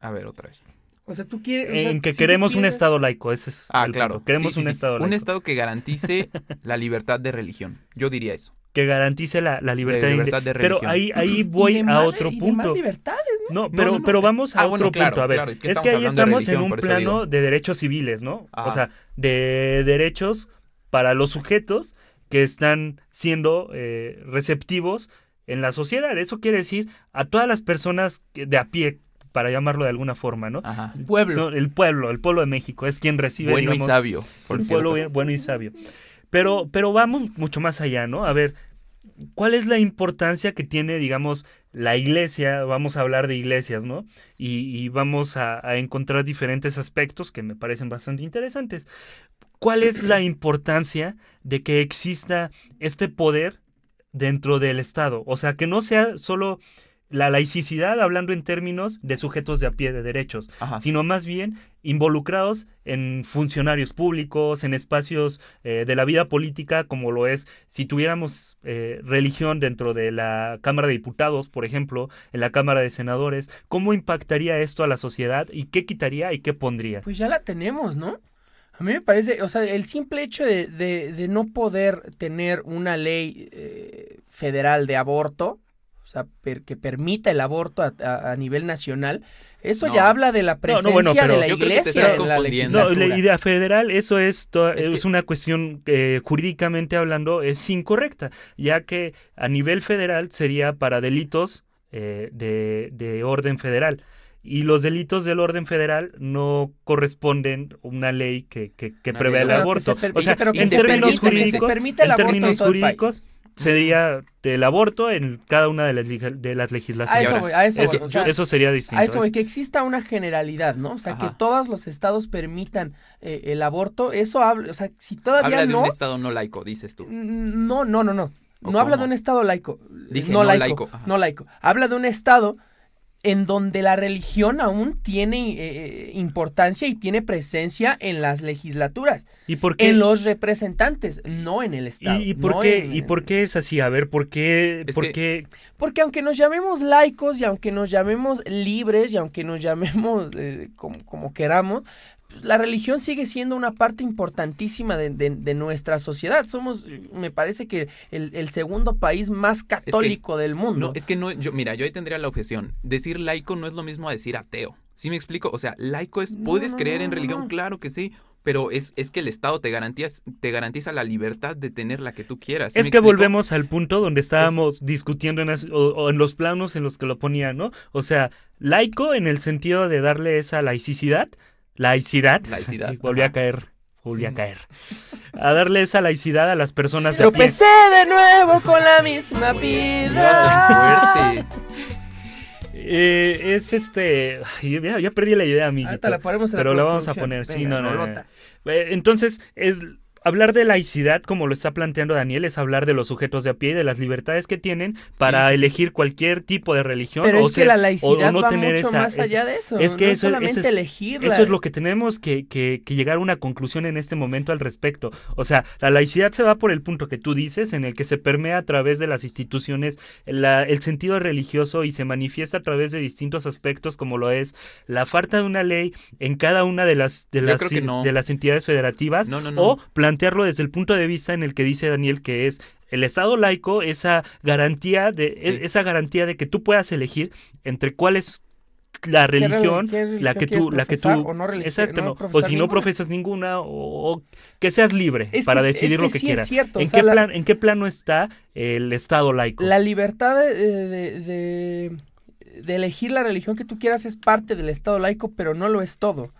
[SPEAKER 3] A ver, otra vez.
[SPEAKER 1] O sea, tú quieres. o sea,
[SPEAKER 2] en que
[SPEAKER 1] si
[SPEAKER 2] queremos un Estado laico, ese es
[SPEAKER 3] Ah,
[SPEAKER 2] el
[SPEAKER 3] claro.
[SPEAKER 2] punto. Queremos
[SPEAKER 3] Sí, sí,
[SPEAKER 2] un
[SPEAKER 3] sí.
[SPEAKER 2] Estado laico.
[SPEAKER 3] Un Estado que garantice la libertad de religión. Yo diría eso.
[SPEAKER 2] que garantice la, la libertad, de-
[SPEAKER 3] libertad de
[SPEAKER 2] Pero
[SPEAKER 3] religión.
[SPEAKER 2] ahí, ahí
[SPEAKER 1] Y
[SPEAKER 2] voy a
[SPEAKER 1] más-
[SPEAKER 2] otro
[SPEAKER 1] y de más
[SPEAKER 2] punto.
[SPEAKER 1] libertades.
[SPEAKER 2] No,
[SPEAKER 3] No,
[SPEAKER 2] pero,
[SPEAKER 3] no, no.
[SPEAKER 2] pero vamos a
[SPEAKER 3] Ah,
[SPEAKER 2] otro
[SPEAKER 3] bueno, claro,
[SPEAKER 2] punto. A ver,
[SPEAKER 3] claro, es que
[SPEAKER 2] es
[SPEAKER 3] estamos
[SPEAKER 2] que ahí estamos en un plano
[SPEAKER 3] digo.
[SPEAKER 2] de derechos civiles, ¿no?
[SPEAKER 3] Ajá.
[SPEAKER 2] O sea, de derechos para los sujetos que están siendo eh, receptivos en la sociedad. Eso quiere decir a todas las personas que- de a pie, para llamarlo de alguna forma, ¿no?
[SPEAKER 3] Ajá.
[SPEAKER 1] Pueblo.
[SPEAKER 2] Son- el pueblo, el pueblo de México es quien recibe,
[SPEAKER 3] Bueno y sabio. Por
[SPEAKER 2] un
[SPEAKER 3] cierto.
[SPEAKER 2] pueblo bueno y sabio. Pero, pero vamos mucho más allá, ¿no? A ver, ¿cuál es la importancia que tiene, digamos, la iglesia? Vamos a hablar de iglesias, ¿no? Y, y vamos a, a encontrar diferentes aspectos que me parecen bastante interesantes. ¿Cuál es la importancia de que exista este poder dentro del Estado? O sea, que no sea solo la laicidad hablando en términos de sujetos de a pie de derechos,
[SPEAKER 3] Ajá.
[SPEAKER 2] sino más bien involucrados en funcionarios públicos, en espacios eh, de la vida política, como lo es si tuviéramos eh, religión dentro de la Cámara de Diputados, por ejemplo, en la Cámara de Senadores, ¿cómo impactaría esto a la sociedad y qué quitaría y qué pondría?
[SPEAKER 1] Pues ya la tenemos, ¿no? A mí me parece, o sea, el simple hecho de, de- de no poder tener una ley eh, federal de aborto, o sea, per- que permita el aborto a, a- a nivel nacional, eso
[SPEAKER 3] No.
[SPEAKER 1] ya habla de la
[SPEAKER 2] no,
[SPEAKER 1] presencia
[SPEAKER 2] bueno, pero
[SPEAKER 1] de la iglesia en la
[SPEAKER 3] confundiendo.
[SPEAKER 2] No,
[SPEAKER 1] legislatura.
[SPEAKER 2] la idea federal, eso es,
[SPEAKER 3] Es
[SPEAKER 2] es
[SPEAKER 3] que-
[SPEAKER 2] una cuestión eh, jurídicamente hablando, es incorrecta, ya que a nivel federal sería para delitos eh, de, de orden federal. Y los delitos del orden federal no corresponden a una ley que, que, que
[SPEAKER 3] ley
[SPEAKER 2] el.
[SPEAKER 1] Pero que se
[SPEAKER 2] aborto. O sea,
[SPEAKER 1] pero que
[SPEAKER 2] en
[SPEAKER 1] se
[SPEAKER 2] términos jurídicos, en
[SPEAKER 1] aborto
[SPEAKER 2] términos jurídicos sería del aborto en cada una de las, de las
[SPEAKER 1] A
[SPEAKER 2] legislaciones.
[SPEAKER 1] eso
[SPEAKER 3] ahora,
[SPEAKER 1] voy, a eso
[SPEAKER 2] Eso,
[SPEAKER 1] voy, o sea,
[SPEAKER 2] eso sería distinto.
[SPEAKER 1] A eso,
[SPEAKER 2] es-
[SPEAKER 1] voy, que exista una generalidad, ¿no? O sea,
[SPEAKER 3] Ajá.
[SPEAKER 1] que todos los estados permitan eh, el aborto, eso habla, o sea, si todavía
[SPEAKER 3] Habla de
[SPEAKER 1] no,
[SPEAKER 3] un Estado no laico, dices tú.
[SPEAKER 1] no, no, no, no,
[SPEAKER 3] ¿O
[SPEAKER 1] no habla de un estado laico,
[SPEAKER 3] Dije
[SPEAKER 1] no,
[SPEAKER 3] no
[SPEAKER 1] laico,
[SPEAKER 3] laico,
[SPEAKER 1] no laico, habla de un estado en donde la religión aún tiene eh, importancia y tiene presencia en las legislaturas,
[SPEAKER 2] ¿Y por qué?
[SPEAKER 1] en los representantes, no en el estado.
[SPEAKER 2] ¿Y, y por
[SPEAKER 1] no
[SPEAKER 2] qué,
[SPEAKER 1] en-
[SPEAKER 2] ¿Y por qué es así? A ver, ¿por qué? Por
[SPEAKER 3] que-
[SPEAKER 2] qué-
[SPEAKER 1] Porque aunque nos llamemos laicos y aunque nos llamemos libres y aunque nos llamemos eh, como, como queramos, pues, la religión sigue siendo una parte importantísima de, de- de nuestra sociedad. Somos, me parece que el, el segundo país más católico del mundo.
[SPEAKER 3] No, es que no, yo, mira, yo ahí tendría la objeción. Decir laico no es lo mismo a decir ateo. ¿Sí me explico? O sea, laico es, puedes
[SPEAKER 1] no,
[SPEAKER 3] creer
[SPEAKER 1] no,
[SPEAKER 3] en
[SPEAKER 1] no,
[SPEAKER 3] religión,
[SPEAKER 1] no.
[SPEAKER 3] claro que sí, pero es, es que el Estado te garantiza, te garantiza la libertad de tener la que tú quieras. ¿sí
[SPEAKER 2] Es que
[SPEAKER 3] explico?
[SPEAKER 2] volvemos al punto donde estábamos discutiendo en, as- o, o en los planos en los que lo ponía, ¿no? O sea, laico en el sentido de darle esa laicidad, laicidad,
[SPEAKER 3] Laicidad,
[SPEAKER 2] y volví a caer, volví a caer, a darle esa laicidad a las personas de.
[SPEAKER 1] Tropecé de nuevo con la misma vida.
[SPEAKER 2] Eh, es este, ya, ya perdí la idea, amiguito.
[SPEAKER 1] La ponemos en la
[SPEAKER 2] pero la vamos a poner, sí,
[SPEAKER 1] Venga,
[SPEAKER 2] no, no. Eh, Entonces, es hablar de laicidad, como lo está planteando Daniel, es hablar de los sujetos de a pie y de las libertades que tienen para
[SPEAKER 3] sí, sí.
[SPEAKER 2] elegir cualquier tipo de religión.
[SPEAKER 1] Pero
[SPEAKER 2] o
[SPEAKER 1] es que la
[SPEAKER 2] o-
[SPEAKER 1] laicidad
[SPEAKER 2] o no
[SPEAKER 1] va
[SPEAKER 2] tener
[SPEAKER 1] mucho
[SPEAKER 2] esa-
[SPEAKER 1] más
[SPEAKER 2] esa-
[SPEAKER 1] allá de eso.
[SPEAKER 2] es que
[SPEAKER 1] no
[SPEAKER 2] eso-
[SPEAKER 1] solamente
[SPEAKER 2] eso es-
[SPEAKER 1] elegirla.
[SPEAKER 2] Eso es lo que tenemos que, que- que llegar a una conclusión en este momento al respecto. O sea, la laicidad se va por el punto que tú dices, en el que se permea a través de las instituciones la- el sentido religioso y se manifiesta a través de distintos aspectos, como lo es la falta de una ley en cada una de las, de las,
[SPEAKER 3] no.
[SPEAKER 2] de las entidades federativas,
[SPEAKER 3] No, no, no.
[SPEAKER 2] Plantearlo desde el punto de vista en el que dice Daniel que es el Estado laico, esa garantía de,
[SPEAKER 3] Sí.
[SPEAKER 2] esa garantía de que tú puedas elegir entre cuál es la
[SPEAKER 1] ¿Qué reli-
[SPEAKER 2] religión,
[SPEAKER 1] qué
[SPEAKER 2] la que tú, la que tú,
[SPEAKER 1] o no
[SPEAKER 2] exacto,
[SPEAKER 1] no
[SPEAKER 2] no, o si no profesas ninguna, o, o que seas libre
[SPEAKER 1] Es
[SPEAKER 2] para decidir
[SPEAKER 1] es
[SPEAKER 2] lo
[SPEAKER 1] que sí
[SPEAKER 2] quieras.
[SPEAKER 1] cierto, o
[SPEAKER 2] ¿En,
[SPEAKER 1] sea,
[SPEAKER 2] qué
[SPEAKER 1] la-
[SPEAKER 2] plan, ¿En qué plano está el Estado laico?
[SPEAKER 1] La libertad de, de- de- de elegir la religión que tú quieras es parte del Estado laico, pero no lo es todo.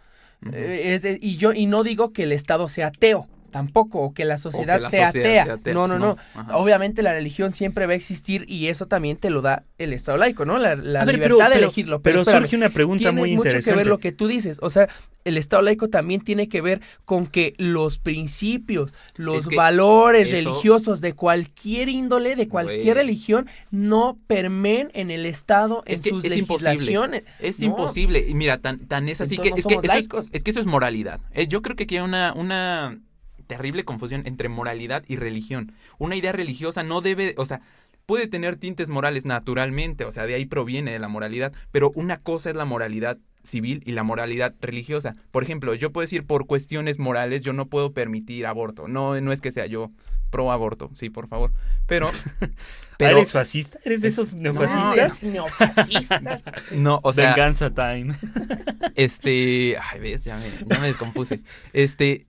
[SPEAKER 1] Eh, es y yo y no digo que el Estado sea ateo, tampoco, o que la sociedad,
[SPEAKER 3] la
[SPEAKER 1] sea,
[SPEAKER 3] sociedad
[SPEAKER 1] atea.
[SPEAKER 3] sea atea,
[SPEAKER 1] No, no, no.
[SPEAKER 3] no.
[SPEAKER 1] Obviamente la religión siempre va a existir y eso también te lo da el Estado laico, ¿no? La, la
[SPEAKER 2] A ver,
[SPEAKER 1] libertad de elegirlo.
[SPEAKER 2] Pero,
[SPEAKER 1] espérame,
[SPEAKER 2] surge una pregunta
[SPEAKER 1] tiene
[SPEAKER 2] muy
[SPEAKER 1] mucho
[SPEAKER 2] interesante.
[SPEAKER 1] que ver lo que tú dices. O sea, el Estado laico también tiene que ver con que los principios, los
[SPEAKER 3] Es que
[SPEAKER 1] valores
[SPEAKER 3] eso-
[SPEAKER 1] religiosos de cualquier índole, de cualquier religión, no permeen en el Estado, en
[SPEAKER 3] Es que
[SPEAKER 1] sus
[SPEAKER 3] es imposible.
[SPEAKER 1] legislaciones.
[SPEAKER 3] Es
[SPEAKER 1] No.
[SPEAKER 3] imposible. Y mira, tan, tan es así que, es que eso es, es que eso es moralidad. Eh, yo creo que aquí hay una, una terrible confusión entre moralidad y religión. Una idea religiosa no debe, o sea, puede tener tintes morales naturalmente, o sea, de ahí proviene de la moralidad, pero una cosa es la moralidad civil y la moralidad religiosa. Por ejemplo, yo puedo decir por cuestiones morales yo no puedo permitir aborto. No, no es que sea yo pro aborto, sí, por favor. Pero, pero
[SPEAKER 2] ¿Eres fascista? ¿Eres de esos neofascistas?
[SPEAKER 1] es neofascista.
[SPEAKER 3] no, o sea,
[SPEAKER 2] Venganza time.
[SPEAKER 3] Este, ay, ves, ya me, ya me descompuse. Este,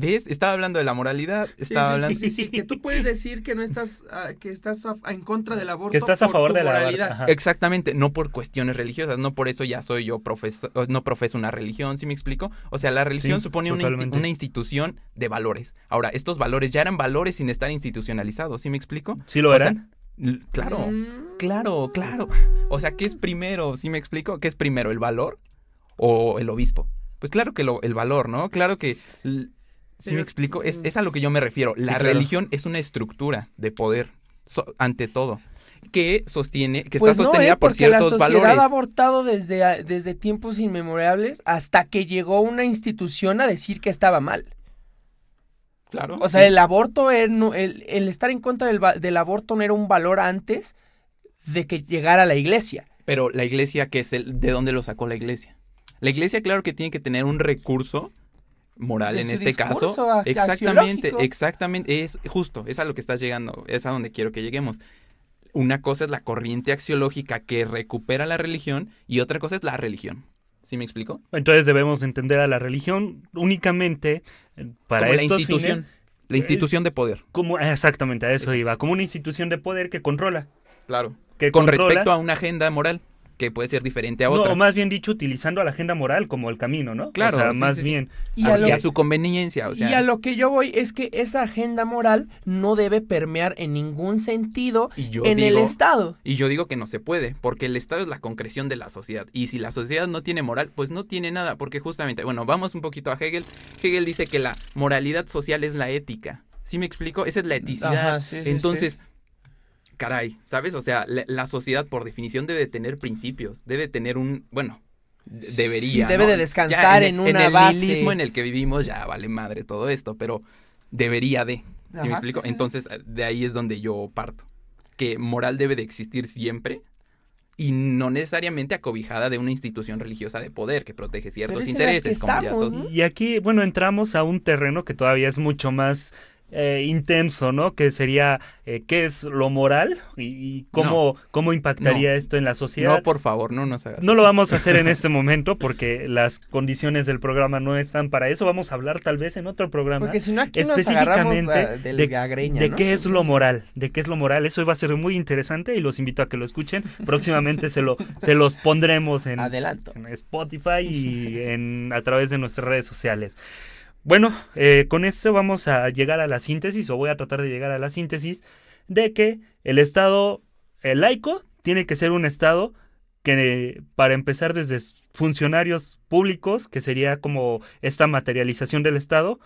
[SPEAKER 3] ¿ves? Estaba hablando de la moralidad, estaba
[SPEAKER 1] sí,
[SPEAKER 3] hablando...
[SPEAKER 1] sí, sí, sí, que tú puedes decir que no estás, ah, que estás a- en contra del aborto
[SPEAKER 2] Que estás a
[SPEAKER 1] por
[SPEAKER 2] favor
[SPEAKER 1] tu
[SPEAKER 2] de la
[SPEAKER 1] moralidad.
[SPEAKER 3] Exactamente, no por cuestiones religiosas, no por eso ya soy yo profesor, no profeso una religión, ¿sí me explico? O sea, la religión
[SPEAKER 2] Sí,
[SPEAKER 3] supone una, insti-
[SPEAKER 2] totalmente.
[SPEAKER 3] una institución de valores. Ahora, estos valores ya eran valores sin estar institucionalizados, ¿sí me explico?
[SPEAKER 2] ¿Sí lo
[SPEAKER 3] O sea,
[SPEAKER 2] eran?
[SPEAKER 3] Claro,
[SPEAKER 1] Mm.
[SPEAKER 3] claro, claro. O sea, ¿qué es primero? ¿Sí me explico? ¿Qué es primero, el valor o el obispo? Pues claro que lo- el valor, ¿no? Claro que... ¿Sí
[SPEAKER 1] Pero-
[SPEAKER 3] me explico? Es, es a lo que yo me refiero. La
[SPEAKER 2] claro.
[SPEAKER 3] religión es una estructura de poder, so- ante todo, que sostiene, que
[SPEAKER 1] Pues
[SPEAKER 3] está
[SPEAKER 1] no,
[SPEAKER 3] sostenida
[SPEAKER 1] ¿eh?
[SPEAKER 3] por
[SPEAKER 1] Porque la
[SPEAKER 3] ciertos
[SPEAKER 1] sociedad
[SPEAKER 3] valores.
[SPEAKER 1] ha abortado desde, a- desde tiempos inmemorables hasta que llegó una institución a decir que estaba mal.
[SPEAKER 3] Claro.
[SPEAKER 1] O sea,
[SPEAKER 3] sí.
[SPEAKER 1] el aborto, el, el estar en contra del, del aborto no era un valor antes de que llegara la iglesia.
[SPEAKER 3] Pero la iglesia, ¿qué es el, ¿de dónde lo sacó la iglesia? La iglesia, claro que tiene que tener un recurso moral en este caso. Exactamente, exactamente. Es justo, es a lo que estás llegando, es a donde quiero que lleguemos. Una cosa es la corriente axiológica que recupera la religión y otra cosa es la religión. ¿Sí me explico?
[SPEAKER 2] Entonces debemos entender a la religión únicamente eh, para
[SPEAKER 3] Como la
[SPEAKER 2] estos
[SPEAKER 3] institución.
[SPEAKER 2] fines.
[SPEAKER 3] La institución de poder.
[SPEAKER 2] Como, exactamente, a eso iba. Como una institución de poder que controla.
[SPEAKER 3] Claro.
[SPEAKER 2] Que
[SPEAKER 3] Con
[SPEAKER 2] controla-
[SPEAKER 3] respecto a una agenda moral que puede ser diferente a
[SPEAKER 2] No,
[SPEAKER 3] otra.
[SPEAKER 2] o más bien dicho, utilizando a la agenda moral como el camino, ¿no?
[SPEAKER 3] Claro,
[SPEAKER 2] O sea,
[SPEAKER 3] sí,
[SPEAKER 2] más
[SPEAKER 3] sí, sí.
[SPEAKER 2] bien.
[SPEAKER 1] Y
[SPEAKER 3] a, y su conveniencia, o sea.
[SPEAKER 1] y a lo que yo voy es que esa agenda moral no debe permear en ningún sentido
[SPEAKER 3] y yo
[SPEAKER 1] en el
[SPEAKER 3] digo-
[SPEAKER 1] Estado.
[SPEAKER 3] Y yo digo que no se puede, porque el Estado es la concreción de la sociedad. Y si la sociedad no tiene moral, pues no tiene nada, porque justamente, bueno, vamos un poquito a Hegel. Hegel dice que la moralidad social es la ética. ¿Sí me explico? Esa es la eticidad.
[SPEAKER 1] Ajá, sí, sí,
[SPEAKER 3] Entonces, caray, ¿sabes? O sea, la, la sociedad por definición debe tener principios, debe tener un, bueno, de- debería.
[SPEAKER 1] Sí, debe
[SPEAKER 3] ¿no?
[SPEAKER 1] de descansar en
[SPEAKER 3] el-
[SPEAKER 1] una
[SPEAKER 3] el
[SPEAKER 1] base.
[SPEAKER 3] nihilismo en el que vivimos ya vale madre todo esto, pero debería de. ¿Sí
[SPEAKER 1] Ajá,
[SPEAKER 3] me explico?
[SPEAKER 1] sí, sí, sí.
[SPEAKER 3] Entonces, de ahí es donde yo parto. Que moral debe de existir siempre y no necesariamente acobijada de una institución religiosa de poder que protege ciertos
[SPEAKER 1] en
[SPEAKER 3] intereses. como ya
[SPEAKER 1] estamos,
[SPEAKER 3] todos-
[SPEAKER 1] ¿no?
[SPEAKER 2] Y aquí, bueno, entramos a un terreno que todavía es mucho más eh, intenso, ¿no? Que sería eh, qué es lo moral y, y cómo, cómo impactaría
[SPEAKER 3] No.
[SPEAKER 2] esto en la sociedad.
[SPEAKER 3] No, por favor, no nos hagas.
[SPEAKER 2] No lo vamos a hacer en este momento porque las condiciones del programa no están para eso. Vamos a hablar tal vez en otro programa
[SPEAKER 1] Porque si no aquí nos agarramos
[SPEAKER 2] específicamente
[SPEAKER 1] la- del
[SPEAKER 2] de,
[SPEAKER 1] gagreña,
[SPEAKER 2] de
[SPEAKER 1] ¿no?
[SPEAKER 2] qué es lo moral, de qué es lo moral. Eso va a ser muy interesante y los invito a que lo escuchen. Próximamente se, lo, se los pondremos en,
[SPEAKER 1] Adelanto.
[SPEAKER 2] en Spotify y en, a través de nuestras redes sociales. Bueno, eh, con esto vamos a llegar a la síntesis, o voy a tratar de llegar a la síntesis, de que el Estado eh, laico tiene que ser un Estado que, para empezar desde funcionarios públicos, que sería como esta materialización del Estado,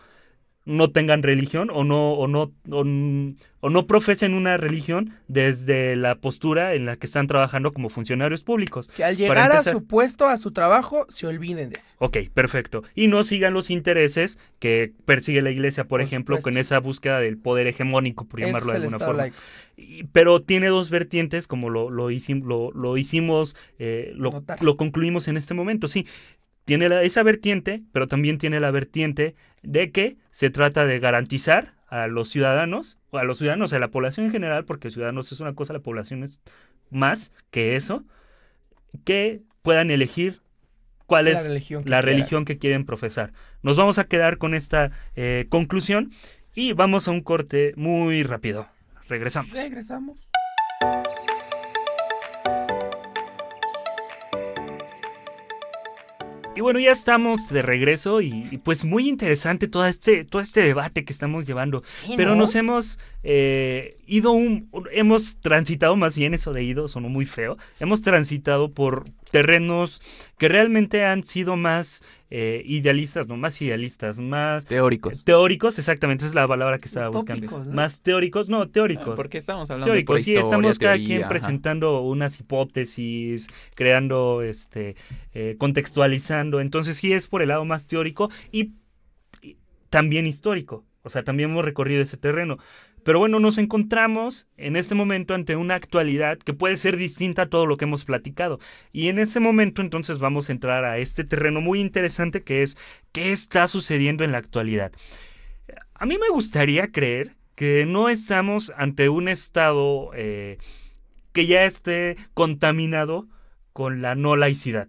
[SPEAKER 2] no tengan religión o no, o no, o, no profesen una religión desde la postura en la que están trabajando como funcionarios públicos.
[SPEAKER 1] Que al llegar a su puesto, a su trabajo, se olviden de eso.
[SPEAKER 2] Ok, perfecto. Y no sigan los intereses que persigue la iglesia, por,
[SPEAKER 1] Por
[SPEAKER 2] ejemplo,
[SPEAKER 1] supuesto.
[SPEAKER 2] con esa búsqueda del poder hegemónico, por llamarlo
[SPEAKER 1] es
[SPEAKER 2] de alguna forma. Y- pero tiene dos vertientes, como lo, lo, hicim- lo, lo hicimos, eh, lo, lo concluimos en este momento. Sí, tiene la- esa vertiente, pero también tiene la vertiente de que se trata de garantizar a los ciudadanos, o a los ciudadanos, a la población en general, porque ciudadanos es una cosa, la población es más que eso, que puedan elegir cuál
[SPEAKER 1] La
[SPEAKER 2] es
[SPEAKER 1] religión
[SPEAKER 2] la
[SPEAKER 1] quieran.
[SPEAKER 2] religión que quieren profesar. Nos vamos a quedar con esta eh, conclusión y vamos a un corte muy rápido. Regresamos.
[SPEAKER 1] Regresamos.
[SPEAKER 2] Y bueno, ya estamos de regreso y, pues muy interesante todo este, todo este debate que estamos llevando. Pero nos hemos eh, ido un, hemos transitado más bien eso de ido, sonó muy feo. Hemos transitado por terrenos que realmente han sido más eh, idealistas, no más idealistas, más
[SPEAKER 3] teóricos.
[SPEAKER 2] Teóricos, exactamente, esa es la palabra que estaba buscando. Más teóricos, no, teóricos.
[SPEAKER 3] Ah, porque estamos hablando
[SPEAKER 2] teóricos,
[SPEAKER 3] de
[SPEAKER 2] sí, estamos cada quien presentando unas hipótesis, creando, este, eh, contextualizando. Entonces sí es por el lado más teórico y también histórico. O sea, también hemos recorrido ese terreno. Pero bueno, nos encontramos en este momento ante una actualidad que puede ser distinta a todo lo que hemos platicado. Y en ese momento entonces vamos a entrar a este terreno muy interesante que es qué está sucediendo en la actualidad. A mí me gustaría creer que no estamos ante un estado eh, que ya esté contaminado con la no laicidad.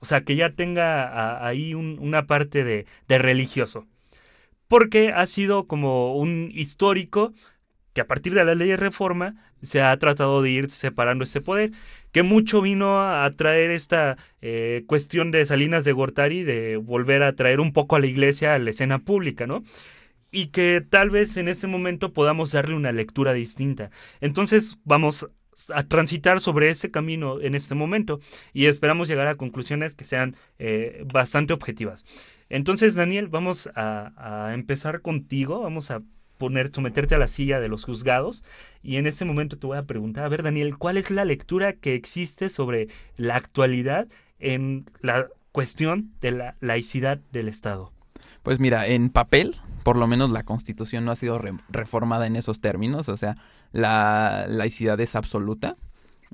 [SPEAKER 2] O sea, que ya tenga ahí una parte de, de religioso porque ha sido como un histórico que a partir de la ley de reforma se ha tratado de ir separando este poder, que mucho vino a traer esta eh, cuestión de Salinas de Gortari, de volver a traer un poco a la iglesia a la escena pública, ¿no? Y que tal vez en este momento podamos darle una lectura distinta. Entonces vamos a transitar sobre ese camino en este momento y esperamos llegar a conclusiones que sean eh, bastante objetivas. Entonces, Daniel, vamos a, empezar contigo, vamos a poner, someterte a la silla de los juzgados. Y en este momento te voy a preguntar, a ver, Daniel, ¿cuál es la lectura que existe sobre la actualidad en la cuestión de la laicidad del Estado?
[SPEAKER 3] Pues mira, en papel, por lo menos la constitución no ha sido reformada en esos términos, o sea, la laicidad es absoluta.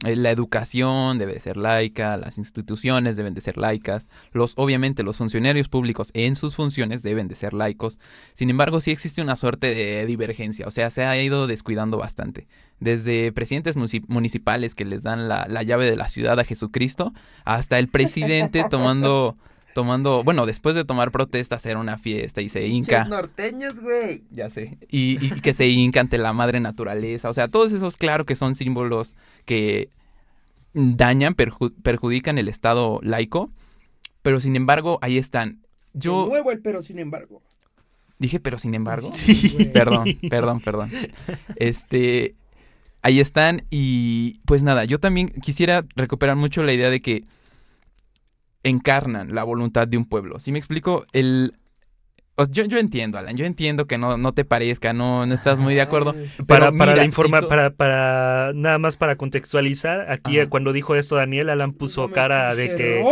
[SPEAKER 3] Eh, la educación debe ser laica, las instituciones deben de ser laicas, los, obviamente los funcionarios públicos en sus funciones deben de ser laicos. Sin embargo, sí existe una suerte de divergencia, o sea, se ha ido descuidando bastante. Desde presidentes municipales que les dan la, la llave de la ciudad a Jesucristo, hasta el presidente tomando tomando, bueno, después de tomar protesta, hacer una fiesta y se hinca.
[SPEAKER 1] norteños, güey.
[SPEAKER 3] Ya sé. Y, y, que se hinca ante la madre naturaleza. O sea, todos esos, claro que son símbolos que dañan, perjudican el Estado laico. Pero sin embargo, ahí están. Yo.
[SPEAKER 1] De nuevo el pero sin embargo.
[SPEAKER 3] Dije, pero sin embargo. Sí. Perdón, perdón, perdón. Este. Ahí están. Y pues nada, yo también quisiera recuperar mucho la idea de que encarnan la voluntad de un pueblo. Si me explico, el... yo, yo entiendo, Alan, yo entiendo que no, no te parezca, no, no estás muy de acuerdo.
[SPEAKER 2] Para, para informar, para, para, nada más para contextualizar, aquí cuando dijo esto Daniel, Alan puso cara de que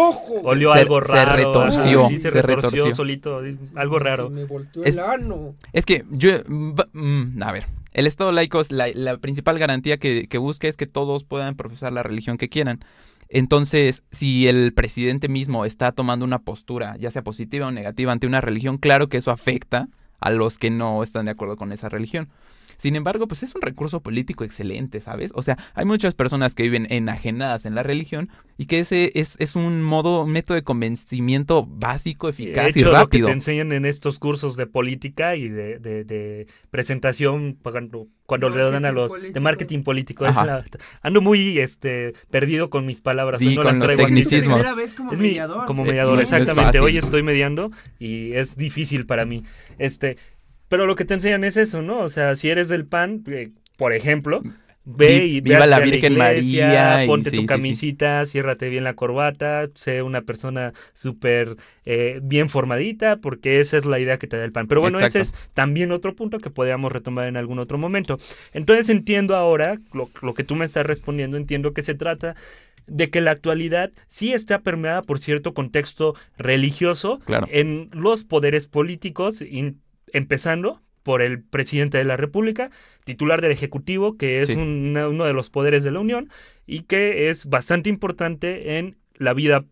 [SPEAKER 2] olió algo raro.
[SPEAKER 3] Se retorció.
[SPEAKER 2] se, retorció, solito, algo raro.
[SPEAKER 1] me volteó el ano.
[SPEAKER 3] Es que yo, mm, a ver, el Estado laico, es la, la principal garantía que, que busca es que todos puedan profesar la religión que quieran. Entonces, si el presidente mismo está tomando una postura, ya sea positiva o negativa, ante una religión, claro que eso afecta a los que no están de acuerdo con esa religión. Sin embargo, pues es un recurso político excelente, ¿sabes? O sea, hay muchas personas que viven enajenadas en la religión y que ese es, es un modo, un método de convencimiento básico, eficaz y rápido. Lo que te
[SPEAKER 2] enseñan en estos cursos de política y de, de, presentación cuando, cuando le dan a los de marketing político. ando muy este perdido con mis palabras.
[SPEAKER 3] Sí, con los tecnicismos.
[SPEAKER 1] Es como mediador.
[SPEAKER 2] como mediador, exactamente. Hoy estoy mediando y es difícil para mí. Este, pero lo que te enseñan es eso, ¿no? O sea, si eres del PAN, eh, por ejemplo, ve y
[SPEAKER 3] viva la Virgen María,
[SPEAKER 2] ponte tu camisita, ciérrate bien la corbata, sé una persona súper eh, bien formadita, porque esa es la idea que te da el PAN. Pero bueno, ese es también otro punto que podríamos retomar en algún otro momento. Entonces entiendo ahora lo, lo que tú me estás respondiendo, entiendo que se trata de que la actualidad sí está permeada por cierto contexto religioso en los poderes políticos, empezando por el presidente de la República, titular del Ejecutivo, que es uno de los poderes de la Unión y que es bastante importante en la vida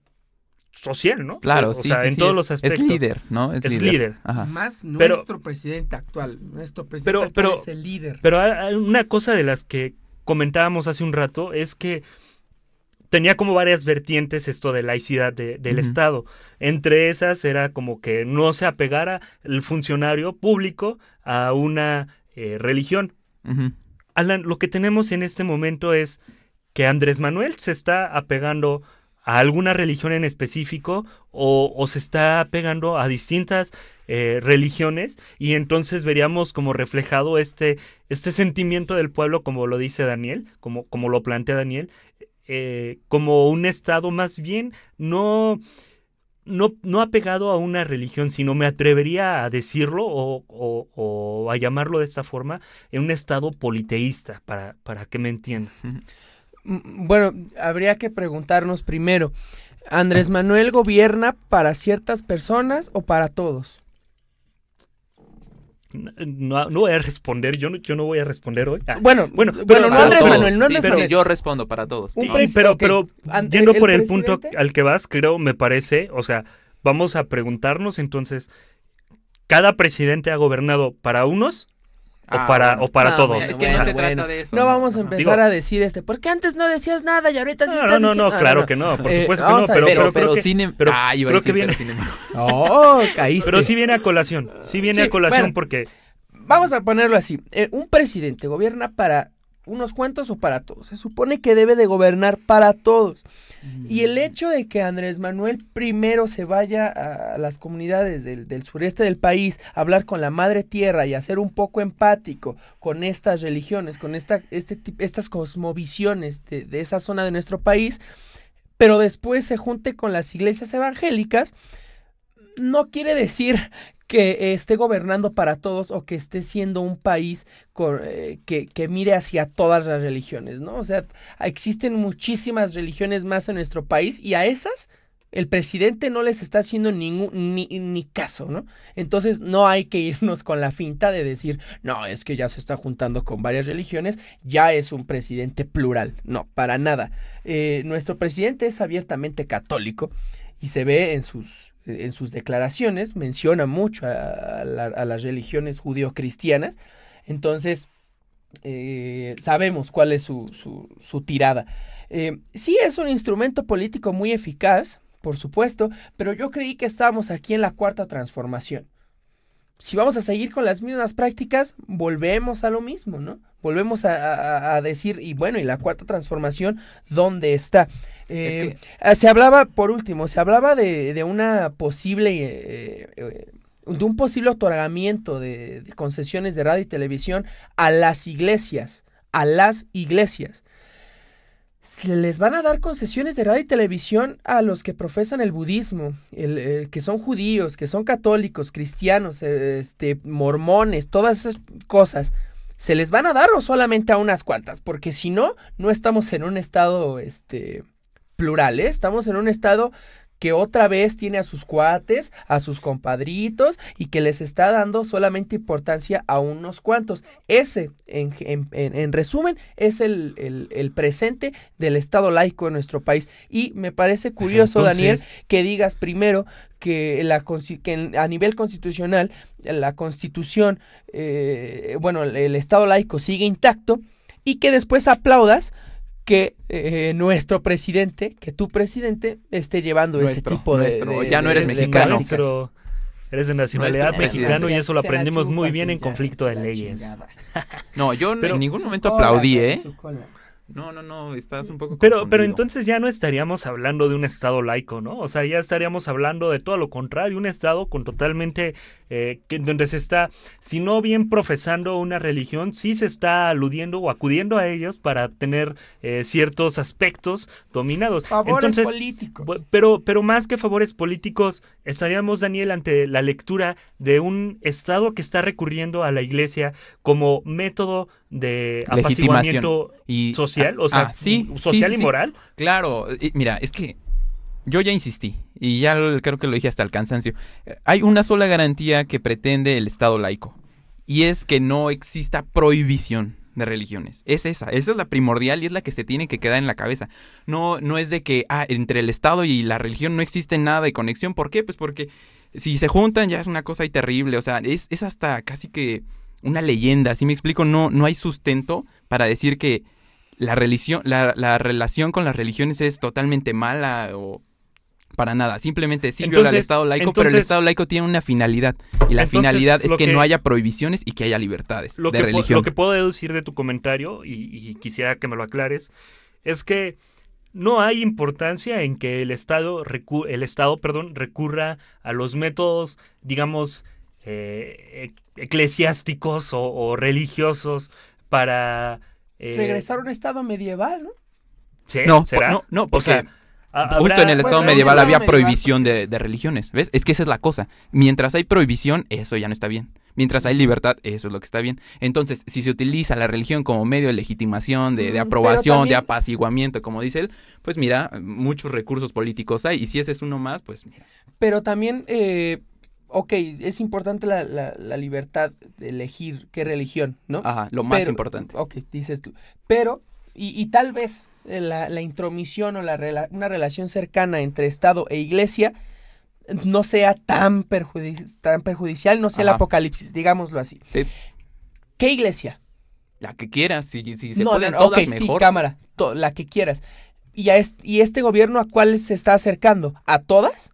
[SPEAKER 2] social, ¿no?
[SPEAKER 3] Claro,
[SPEAKER 2] o
[SPEAKER 3] sí,
[SPEAKER 2] sea, en todos los aspectos.
[SPEAKER 3] Es líder, ¿no?
[SPEAKER 2] Es, líder.
[SPEAKER 1] Más nuestro presidente actual. Nuestro presidente actual es el líder.
[SPEAKER 2] Pero hay una cosa de las que comentábamos hace un rato es que tenía como varias vertientes esto de laicidad del Estado. Entre esas era como que no se apegara el funcionario público a una eh, religión. Alan, lo que tenemos en este momento es que Andrés Manuel se está apegando a alguna religión en específico o, se está pegando a distintas eh, religiones y entonces veríamos como reflejado este, este sentimiento del pueblo, como lo dice Daniel, como, como lo plantea Daniel, eh, como un estado más bien no, no, no apegado a una religión, sino me atrevería a decirlo o, a llamarlo de esta forma, en un estado politeísta, para, para que me entiendas.
[SPEAKER 1] Bueno, habría que preguntarnos primero, ¿Andrés Manuel gobierna para ciertas personas o para todos?
[SPEAKER 2] No, no voy a responder, yo no, yo no voy a responder hoy.
[SPEAKER 1] Ah, bueno, bueno, bueno, no Andrés Manuel, no Andrés Manuel.
[SPEAKER 3] yo respondo para todos.
[SPEAKER 2] pero, pero yendo por el punto al que vas, creo, me parece, o sea, vamos a preguntarnos entonces, ¿cada presidente ha gobernado para unos o ah, para, o para todos.
[SPEAKER 3] Es que no se trata de eso.
[SPEAKER 1] No, vamos a empezar a decir este, porque antes no decías nada y ahorita sí
[SPEAKER 2] No, no, no, no, claro que no, por eh, supuesto que no, pero, pero, pero,
[SPEAKER 3] cine...
[SPEAKER 2] pero ah, creo que viene...
[SPEAKER 1] oh, caíste.
[SPEAKER 2] Pero sí viene a colación, sí viene a colación porque...
[SPEAKER 1] Vamos a ponerlo así, eh, un presidente gobierna para unos cuantos o para todos. Se supone que debe de gobernar para todos. Y el hecho de que Andrés Manuel primero se vaya a las comunidades del, sureste del país a hablar con la madre tierra y a ser un poco empático con estas religiones, con esta, este, estas cosmovisiones de, de esa zona de nuestro país, pero después se junte con las iglesias evangélicas, no quiere decir que esté gobernando para todos o que esté siendo un país eh, que, que, mire hacia todas las religiones, ¿no? O sea, existen muchísimas religiones más en nuestro país y a esas el presidente no les está haciendo ningún ni, ni, caso, ¿no? Entonces no hay que irnos con la finta de decir, no, es que ya se está juntando con varias religiones, ya es un presidente plural. No, para nada. Eh, nuestro presidente es abiertamente católico y se ve en sus en sus declaraciones menciona mucho a, las religiones judío-cristianas. Entonces, eh, sabemos cuál es su, tirada. Eh, sí es un instrumento político muy eficaz, por supuesto, pero yo creí que estábamos aquí en la cuarta transformación. Si vamos a seguir con las mismas prácticas, volvemos a lo mismo, ¿no? Volvemos a, a decir, y bueno, y la cuarta transformación, ¿dónde está? Eh, ah, se hablaba, por último, se hablaba de, una posible, eh, eh, de un posible otorgamiento de, concesiones de radio y televisión a las iglesias, a las iglesias. Se les van a dar concesiones de radio y televisión a los que profesan el budismo, el, que son judíos, que son católicos, cristianos, este, mormones, todas esas cosas. ¿Se les van a dar o solamente a unas cuantas? Porque si no, no estamos en un estado, este, plurales, estamos en un estado que otra vez tiene a sus cuates, a sus compadritos y que les está dando solamente importancia a unos cuantos. Ese, en, en, resumen, es el, el, presente del Estado laico en nuestro país. Y me parece curioso, Daniel, que digas primero que, la, que a nivel constitucional la constitución, eh, bueno, el Estado laico sigue intacto y que después aplaudas que eh, nuestro presidente, que tu presidente esté llevando ese tipo de,
[SPEAKER 3] Ya no eres mexicano.
[SPEAKER 2] pero eres de nacionalidad mexicano y eso lo aprendimos muy bien en conflicto de leyes.
[SPEAKER 3] No, yo en ningún momento aplaudí, ¿eh? No, no, no, estás un poco
[SPEAKER 2] Pero, pero entonces ya no estaríamos hablando de un Estado laico, ¿no? O sea, ya estaríamos hablando de todo lo contrario, un Estado con totalmente, eh, que, donde se está, si no bien profesando una religión, sí se está aludiendo o acudiendo a ellos para tener eh, ciertos aspectos dominados.
[SPEAKER 1] Favores políticos.
[SPEAKER 2] Pero, pero más que favores políticos, estaríamos, Daniel, ante la lectura de un Estado que está recurriendo a la Iglesia como método de apaciguamiento y, social, o sea, ah, social y moral.
[SPEAKER 3] Claro, mira, es que yo ya insistí, y ya creo que lo dije hasta el cansancio. Hay una sola garantía que pretende el Estado laico, y es que no exista prohibición de religiones. Es esa, esa es la primordial y es la que se tiene que quedar en la cabeza. No, no es de que ah, entre el Estado y la religión no existe nada de conexión. ¿Por qué? Pues porque si se juntan ya es una cosa ahí terrible. O sea, es, es hasta casi que una leyenda, si me explico, no, no hay sustento para decir que la, religión, la, relación con las religiones es totalmente mala o para nada. Simplemente sí viola al Estado laico, pero el Estado laico tiene una finalidad. Y la finalidad es que, no haya prohibiciones y que haya libertades
[SPEAKER 2] lo
[SPEAKER 3] de
[SPEAKER 2] que
[SPEAKER 3] religión.
[SPEAKER 2] Lo que puedo deducir de tu comentario, y, quisiera que me lo aclares, es que no hay importancia en que el Estado, el Estado perdón, recurra a los métodos, digamos, eh, eclesiásticos o, religiosos para...
[SPEAKER 1] Eh, Regresar a un Estado medieval, ¿no?
[SPEAKER 3] ¿Sí? No, ¿Será? no, no, porque... Justo en el Estado medieval había prohibición de, de, religiones, ¿ves? Es que esa es la cosa. Mientras hay prohibición, eso ya no está bien. Mientras hay libertad, eso es lo que está bien. Entonces, si se utiliza la religión como medio de legitimación, de, aprobación, de apaciguamiento, como dice él, pues mira, muchos recursos políticos hay. Y si ese es uno más, pues mira.
[SPEAKER 1] Pero también, eh, ok, es importante la, la, libertad de elegir qué religión, ¿no?
[SPEAKER 3] Ajá, lo más importante.
[SPEAKER 1] Ok, dices tú. Pero, y, y tal vez eh, la, la, intromisión o la, una relación cercana entre Estado e Iglesia no sea tan, tan perjudicial, no sea el apocalipsis, digámoslo así. ¿Qué iglesia?
[SPEAKER 3] La que quieras, si, si se pueden todas, mejor.
[SPEAKER 1] sí, cámara, la que quieras. ¿Y, a ¿Y este gobierno a cuál se está acercando? ¿A todas?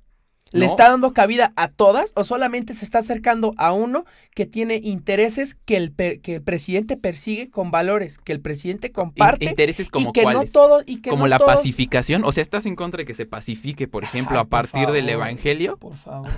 [SPEAKER 1] ¿Le está dando cabida a todas o solamente se está acercando a uno que tiene intereses que el, que el presidente persigue con valores, que el presidente comparte?
[SPEAKER 3] Intereses como
[SPEAKER 1] y que
[SPEAKER 3] no
[SPEAKER 1] todo y que
[SPEAKER 3] Como la pacificación. O sea, ¿estás en contra de que se pacifique, por ejemplo, a partir del evangelio?
[SPEAKER 1] Por favor.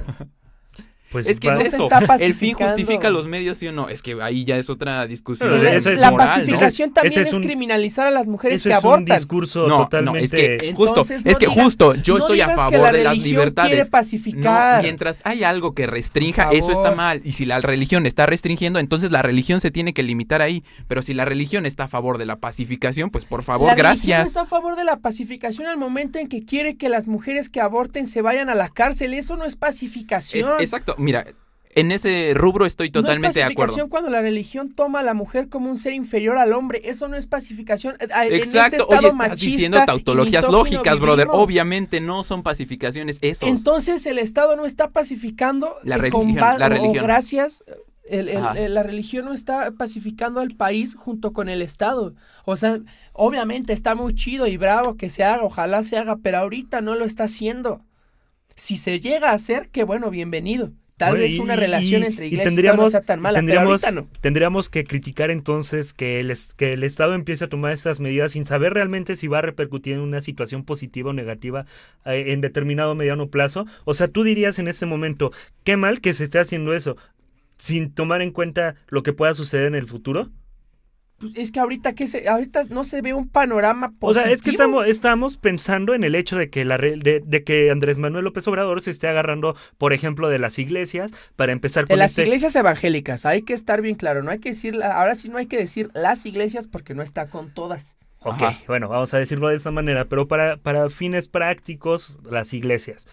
[SPEAKER 3] Pues es que es eso. el fin justifica los medios, ¿sí o no? Es que ahí ya es otra discusión.
[SPEAKER 1] la, pacificación también es, criminalizar a las mujeres que abortan. Es
[SPEAKER 2] un discurso totalmente...
[SPEAKER 3] es que justo, es que justo yo estoy a favor de las libertades.
[SPEAKER 1] Quiere pacificar.
[SPEAKER 3] mientras hay algo que restrinja, eso está mal. Y si la religión está restringiendo, entonces la religión se tiene que limitar ahí. Pero si la religión está a favor de la pacificación, pues por favor,
[SPEAKER 1] la
[SPEAKER 3] gracias.
[SPEAKER 1] está a favor de la pacificación al momento en que quiere que las mujeres que aborten se vayan a la cárcel. Eso no es pacificación.
[SPEAKER 3] exacto mira, en ese rubro estoy totalmente de acuerdo.
[SPEAKER 1] pacificación cuando la religión toma a la mujer como un ser inferior al hombre. Eso no es pacificación.
[SPEAKER 3] Eh, Exacto. Oye, estás diciendo tautologías lógicas, brother. Obviamente no son pacificaciones esos.
[SPEAKER 1] Entonces el Estado no está pacificando.
[SPEAKER 3] La religión. La religión.
[SPEAKER 1] gracias. la religión no está pacificando al país junto con el Estado. O sea, obviamente está muy chido y bravo que se haga, ojalá se haga, pero ahorita no lo está haciendo. Si se llega a hacer, qué bueno, bienvenido. Tal vez una relación entre iglesias tendríamos, no sea tan mala, tendríamos, pero no.
[SPEAKER 2] Tendríamos que criticar entonces que el, que el Estado empiece a tomar estas medidas sin saber realmente si va a repercutir en una situación positiva o negativa eh, en determinado mediano plazo. O sea, tú dirías en este momento, qué mal que se esté haciendo eso sin tomar en cuenta lo que pueda suceder en el futuro.
[SPEAKER 1] Pues, es que ahorita que se, ahorita no se ve un panorama positivo.
[SPEAKER 2] O sea, es que estamos, estamos pensando en el hecho de que la de, de, que Andrés Manuel López Obrador se esté agarrando, por ejemplo, de las iglesias para empezar
[SPEAKER 1] con de las este iglesias evangélicas. Hay que estar bien claro, no hay que decir, ahora sí no hay que decir las iglesias porque no está con todas.
[SPEAKER 2] Ok, bueno, vamos a decirlo de esta manera, pero para, para fines prácticos, las iglesias.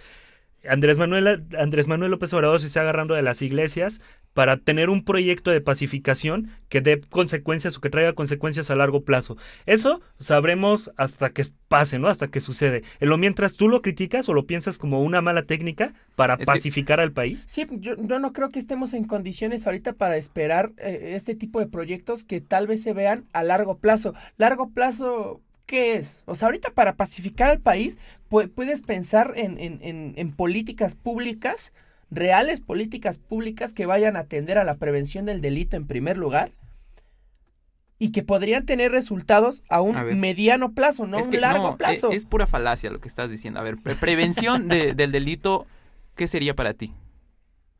[SPEAKER 2] Andrés Manuel, Andrés Manuel López Obrador se está agarrando de las iglesias para tener un proyecto de pacificación que dé consecuencias o que traiga consecuencias a largo plazo. Eso sabremos hasta que pase, ¿no? Hasta que sucede. En lo mientras tú lo criticas o lo piensas como una mala técnica para pacificar al país.
[SPEAKER 1] Sí, yo, no creo que estemos en condiciones ahorita para esperar eh, este tipo de proyectos que tal vez se vean a largo plazo. Largo plazo ¿qué es? O sea, ahorita para pacificar al país puedes pensar en, en, en, políticas públicas reales políticas públicas que vayan a atender a la prevención del delito en primer lugar y que podrían tener resultados a un mediano plazo, no a un largo e, plazo.
[SPEAKER 3] Es, pura falacia lo que estás diciendo. A ver, prevención del delito, ¿qué sería para ti?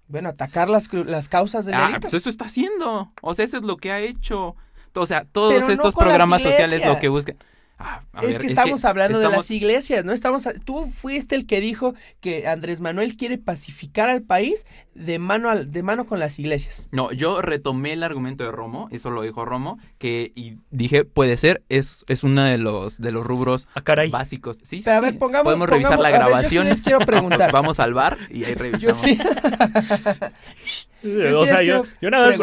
[SPEAKER 1] Bueno, atacar las, las causas del
[SPEAKER 3] ah,
[SPEAKER 1] delito.
[SPEAKER 3] Pues eso está haciendo. O sea, eso es lo que ha hecho. O sea, todos estos programas sociales lo que buscan.
[SPEAKER 1] Ah, es que estamos hablando de las iglesias, ¿no? Estamos, tú fuiste el que dijo que Andrés Manuel quiere pacificar al país de mano, al, de mano con las iglesias.
[SPEAKER 3] No, yo retomé el argumento de Romo, eso lo dijo Romo, que y dije, puede ser, es, es uno de los, de los rubros
[SPEAKER 2] ah, caray.
[SPEAKER 3] básicos. Sí,
[SPEAKER 1] Pero a ver, pongamos,
[SPEAKER 3] Podemos revisar la grabación.
[SPEAKER 1] yo les quiero preguntar.
[SPEAKER 3] Vamos al bar y ahí revisamos.
[SPEAKER 2] o sea, yo, yo, nada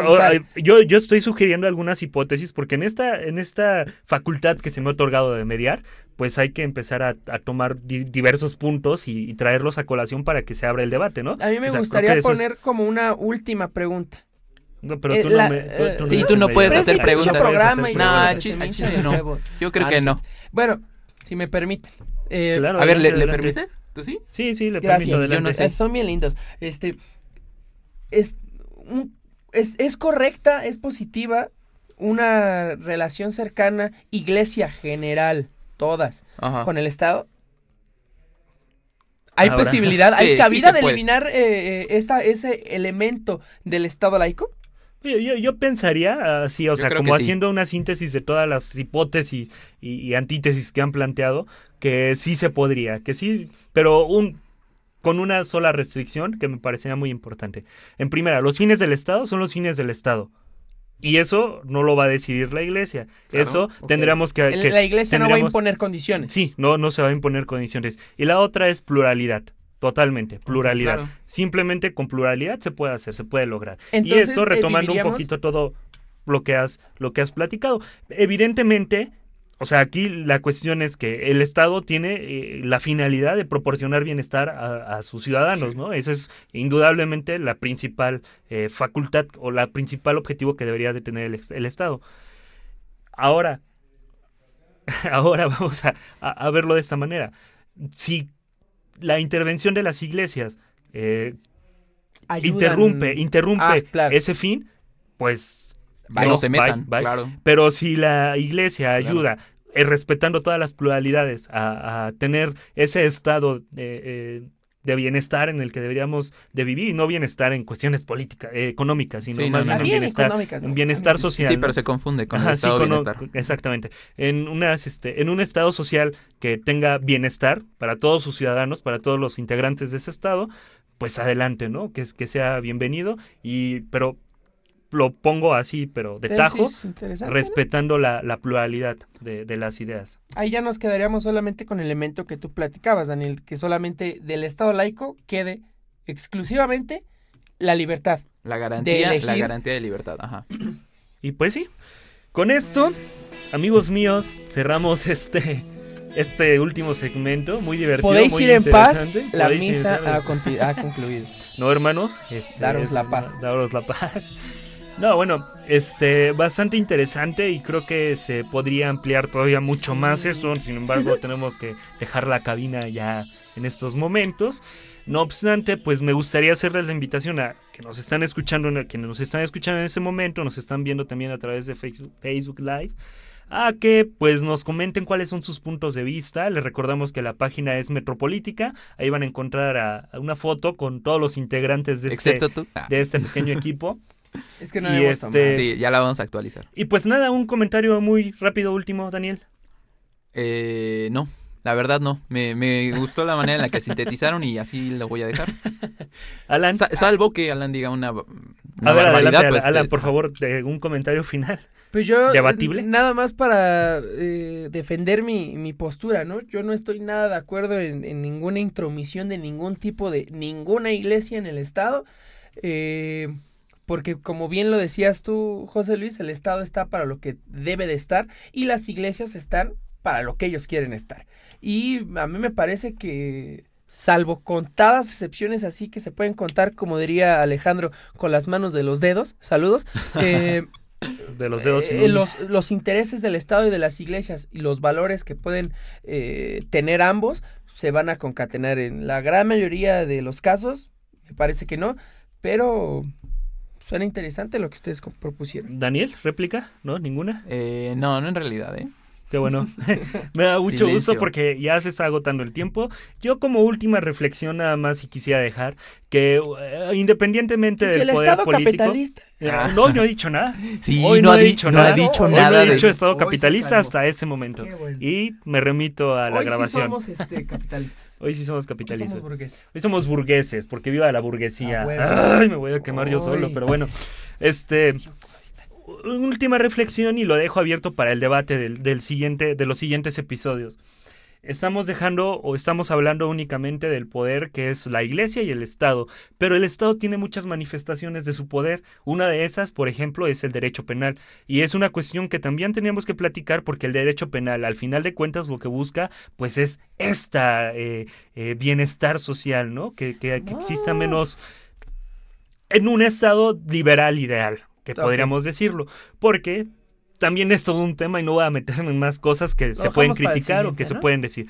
[SPEAKER 2] yo, yo, estoy sugiriendo algunas hipótesis porque en esta, en esta facultad que se me ha otorgado de mediar, pues hay que empezar a, tomar diversos puntos y, traerlos a colación para que se abra el debate, ¿no?
[SPEAKER 1] A mí me gustaría poner como una última pregunta.
[SPEAKER 2] No, pero eh, tú, no, me,
[SPEAKER 3] tú, sí, tú no puedes hacer preguntas. No, yo creo que no.
[SPEAKER 1] Bueno, si me permite.
[SPEAKER 3] Eh, a ver, ¿le, permites? ¿Tú sí?
[SPEAKER 2] Sí, sí, le
[SPEAKER 1] Gracias, permito. Adelante, Son bien lindos. Este, es, es, es correcta, es positiva una relación cercana iglesia general todas,
[SPEAKER 3] Ajá.
[SPEAKER 1] con el Estado, ¿hay
[SPEAKER 2] Ahora-
[SPEAKER 1] posibilidad, hay
[SPEAKER 3] Sí,
[SPEAKER 1] cabida de eliminar eh, eh, esa, ese elemento del Estado laico?
[SPEAKER 2] Yo, yo- yo pensaría así, o
[SPEAKER 3] Yo
[SPEAKER 2] sea, como
[SPEAKER 3] sí.
[SPEAKER 2] haciendo una síntesis de todas las hipótesis y, y antítesis que han planteado, que sí se podría, que sí, pero un con una sola restricción que me parecería muy importante. En primera, los fines del Estado son los fines del Estado. Y eso no lo va a decidir la iglesia.
[SPEAKER 3] Claro,
[SPEAKER 2] eso
[SPEAKER 3] ok.
[SPEAKER 2] tendríamos que, que-
[SPEAKER 1] la iglesia no va a imponer condiciones.
[SPEAKER 2] Sí, no, no se va a imponer condiciones. Y la otra es pluralidad. Totalmente, pluralidad.
[SPEAKER 3] claro.
[SPEAKER 2] Simplemente con pluralidad se puede hacer, se puede lograr. y eso
[SPEAKER 1] eh,
[SPEAKER 2] retomando un poquito todo lo que has lo que has platicado. Evidentemente, o sea, aquí la cuestión es que el Estado tiene eh, la finalidad de proporcionar bienestar a, a sus ciudadanos, ¿no? Esa es indudablemente la principal eh, facultad o la principal objetivo que debería de tener el, Estado. Ahora, ahora vamos a, a- a verlo de esta manera. Si la intervención de las iglesias eh, interrumpe, interrumpe
[SPEAKER 1] Ah, claro.
[SPEAKER 2] ese fin, pues
[SPEAKER 3] No se metan,
[SPEAKER 2] bye.
[SPEAKER 3] claro.
[SPEAKER 2] Pero si la iglesia
[SPEAKER 3] Claro.
[SPEAKER 2] ayuda, eh, respetando todas las pluralidades, a, a tener ese estado de, eh, de bienestar en el que deberíamos de vivir, y no bienestar en cuestiones políticas, eh, económicas, sino
[SPEAKER 3] Sí,
[SPEAKER 2] más
[SPEAKER 3] no,
[SPEAKER 2] bien bienestar, bienestar social.
[SPEAKER 3] Sí,
[SPEAKER 2] ¿no?
[SPEAKER 3] pero se confunde con
[SPEAKER 2] Ajá,
[SPEAKER 3] el
[SPEAKER 2] sí,
[SPEAKER 3] estado de
[SPEAKER 2] con-
[SPEAKER 3] bienestar.
[SPEAKER 2] exactamente. En, unas, este, en un estado social que tenga bienestar para todos sus ciudadanos, para todos los integrantes de ese estado, pues adelante, ¿no? Que, es- que sea bienvenido, y, pero lo pongo así, pero de tajo, respetando la, la pluralidad de, de las ideas.
[SPEAKER 1] Ahí ya nos quedaríamos solamente con el elemento que tú platicabas, Daniel, que solamente del Estado laico quede exclusivamente la libertad.
[SPEAKER 3] La garantía,
[SPEAKER 1] elegir.
[SPEAKER 3] la garantía de libertad, ajá.
[SPEAKER 2] Y pues sí, con esto, amigos míos, cerramos este, este último segmento, muy divertido.
[SPEAKER 1] Podéis
[SPEAKER 2] muy
[SPEAKER 1] ir en paz,
[SPEAKER 2] interesante.
[SPEAKER 1] la
[SPEAKER 2] Podéis ir en
[SPEAKER 1] misa
[SPEAKER 2] paz.
[SPEAKER 1] ha, concluido.
[SPEAKER 2] No, hermano. este,
[SPEAKER 1] Daros
[SPEAKER 2] es-
[SPEAKER 1] la paz.
[SPEAKER 2] Daros la paz. No, bueno, este, bastante interesante y creo que se podría ampliar todavía mucho más esto. Sin embargo, tenemos que dejar la cabina ya en estos momentos. No obstante, pues me gustaría hacerles la invitación a que nos están escuchando, a quienes nos están escuchando en este momento, nos están viendo también a través de Facebook, Live, a que pues nos comenten cuáles son sus puntos de vista. Les recordamos que la página es Metropolítica. Ahí van a encontrar a- a una foto con todos los integrantes de este,
[SPEAKER 3] Excepto tú. Ah,
[SPEAKER 2] de este pequeño equipo.
[SPEAKER 1] Es que no
[SPEAKER 2] Y
[SPEAKER 1] hemos
[SPEAKER 2] este-
[SPEAKER 3] sí, ya la vamos a actualizar.
[SPEAKER 2] Y pues nada, un comentario muy rápido último, Daniel.
[SPEAKER 3] Eh, no, la verdad no. Me, me gustó la manera en la que sintetizaron y así lo voy a dejar.
[SPEAKER 2] Alan,
[SPEAKER 3] Sa- salvo que Alan diga una, una
[SPEAKER 2] a ver,
[SPEAKER 3] barbaridad,
[SPEAKER 2] adelante,
[SPEAKER 3] pues,
[SPEAKER 2] Alan,
[SPEAKER 3] te-
[SPEAKER 2] por favor, de un comentario final.
[SPEAKER 1] Pues yo,
[SPEAKER 2] ¿Debatible?
[SPEAKER 1] eh, nada más para eh, defender mi, mi postura, ¿no? Yo no estoy nada de acuerdo en, en ninguna intromisión de ningún tipo de ninguna iglesia en el Estado. eh, porque como bien lo decías tú, José Luis, el Estado está para lo que debe de estar y las iglesias están para lo que ellos quieren estar. Y a mí me parece que, salvo contadas excepciones así que se pueden contar, como diría Alejandro, con las manos de los dedos, saludos, eh,
[SPEAKER 2] De los dedos.
[SPEAKER 1] eh, los intereses del Estado y de las iglesias y los valores que pueden eh, tener ambos se van a concatenar en la gran mayoría de los casos. Me parece que no, pero suena interesante lo que ustedes propusieron.
[SPEAKER 2] Daniel, réplica, ¿no? ¿Ninguna?
[SPEAKER 3] Eh, no, no en realidad, ¿eh?
[SPEAKER 2] Qué bueno. Me da mucho gusto porque ya se está agotando el tiempo. Yo como última reflexión nada más y quisiera dejar que eh, independientemente
[SPEAKER 1] Si
[SPEAKER 2] del
[SPEAKER 1] el
[SPEAKER 2] poder
[SPEAKER 1] Estado
[SPEAKER 2] político...
[SPEAKER 1] capitalista.
[SPEAKER 2] Eh,
[SPEAKER 3] Ah.
[SPEAKER 2] no, no he dicho nada.
[SPEAKER 3] Sí,
[SPEAKER 2] Hoy
[SPEAKER 3] no,
[SPEAKER 2] no
[SPEAKER 3] ha
[SPEAKER 2] he
[SPEAKER 3] di-
[SPEAKER 2] dicho
[SPEAKER 3] no
[SPEAKER 2] nada.
[SPEAKER 3] ha dicho
[SPEAKER 1] Hoy no
[SPEAKER 2] Hoy no
[SPEAKER 3] nada.
[SPEAKER 2] he
[SPEAKER 3] de-
[SPEAKER 2] dicho Estado
[SPEAKER 1] Hoy
[SPEAKER 2] capitalista hasta este momento.
[SPEAKER 1] Bueno.
[SPEAKER 2] Y me remito a la
[SPEAKER 1] Hoy
[SPEAKER 2] grabación.
[SPEAKER 1] sí somos este, capitalistas.
[SPEAKER 2] Hoy sí somos
[SPEAKER 1] Hoy
[SPEAKER 2] capitalistas.
[SPEAKER 1] somos burgueses.
[SPEAKER 2] Hoy somos burgueses, porque viva la burguesía.
[SPEAKER 1] Ah, bueno.
[SPEAKER 2] Ay, me voy a quemar yo solo, pero bueno. Este, última reflexión y lo dejo abierto para el debate del, del siguiente, de los siguientes episodios. Estamos dejando o estamos hablando únicamente del poder que es la iglesia y el Estado, pero el Estado tiene muchas manifestaciones de su poder. Una de esas, por ejemplo, es el derecho penal. Y es una cuestión que también tenemos que platicar porque el derecho penal, al final de cuentas, lo que busca, pues es esta eh, eh, bienestar social, ¿no? Que, que- que exista
[SPEAKER 1] Ah.
[SPEAKER 2] menos en un Estado liberal ideal, que podríamos decirlo. Porque también es todo un tema y no voy a meterme en más cosas que se pueden criticar o que se pueden decir.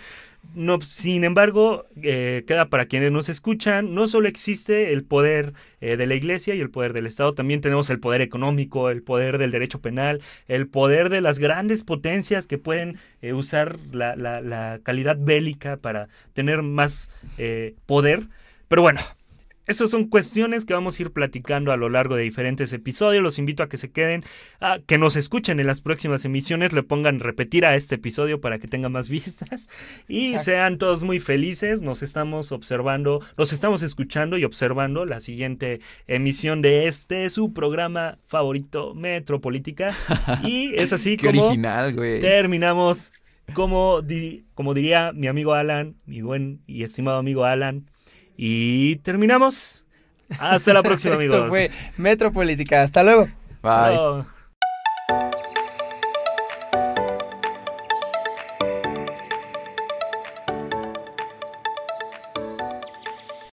[SPEAKER 2] No, sin embargo, eh, queda para quienes nos escuchan, no solo existe el poder eh, de la iglesia y el poder del Estado, también tenemos el poder económico, el poder del derecho penal, el poder de las grandes potencias que pueden eh, usar la, la, la, calidad bélica para tener más poder. Pero bueno, esas son cuestiones que vamos a ir platicando a lo largo de diferentes episodios. Los invito a que se queden, a que nos escuchen en las próximas emisiones, le pongan repetir a este episodio para que tenga más vistas y sean todos muy felices. Nos estamos observando, nos estamos escuchando y observando la siguiente emisión de este su programa favorito Metropolítica y es así
[SPEAKER 3] como original, güey.
[SPEAKER 2] terminamos como, como diría mi amigo Alan, mi buen y estimado amigo Alan y terminamos. Hasta la próxima, amigos.
[SPEAKER 1] Esto fue Metropolítica. Hasta luego.
[SPEAKER 3] Bye.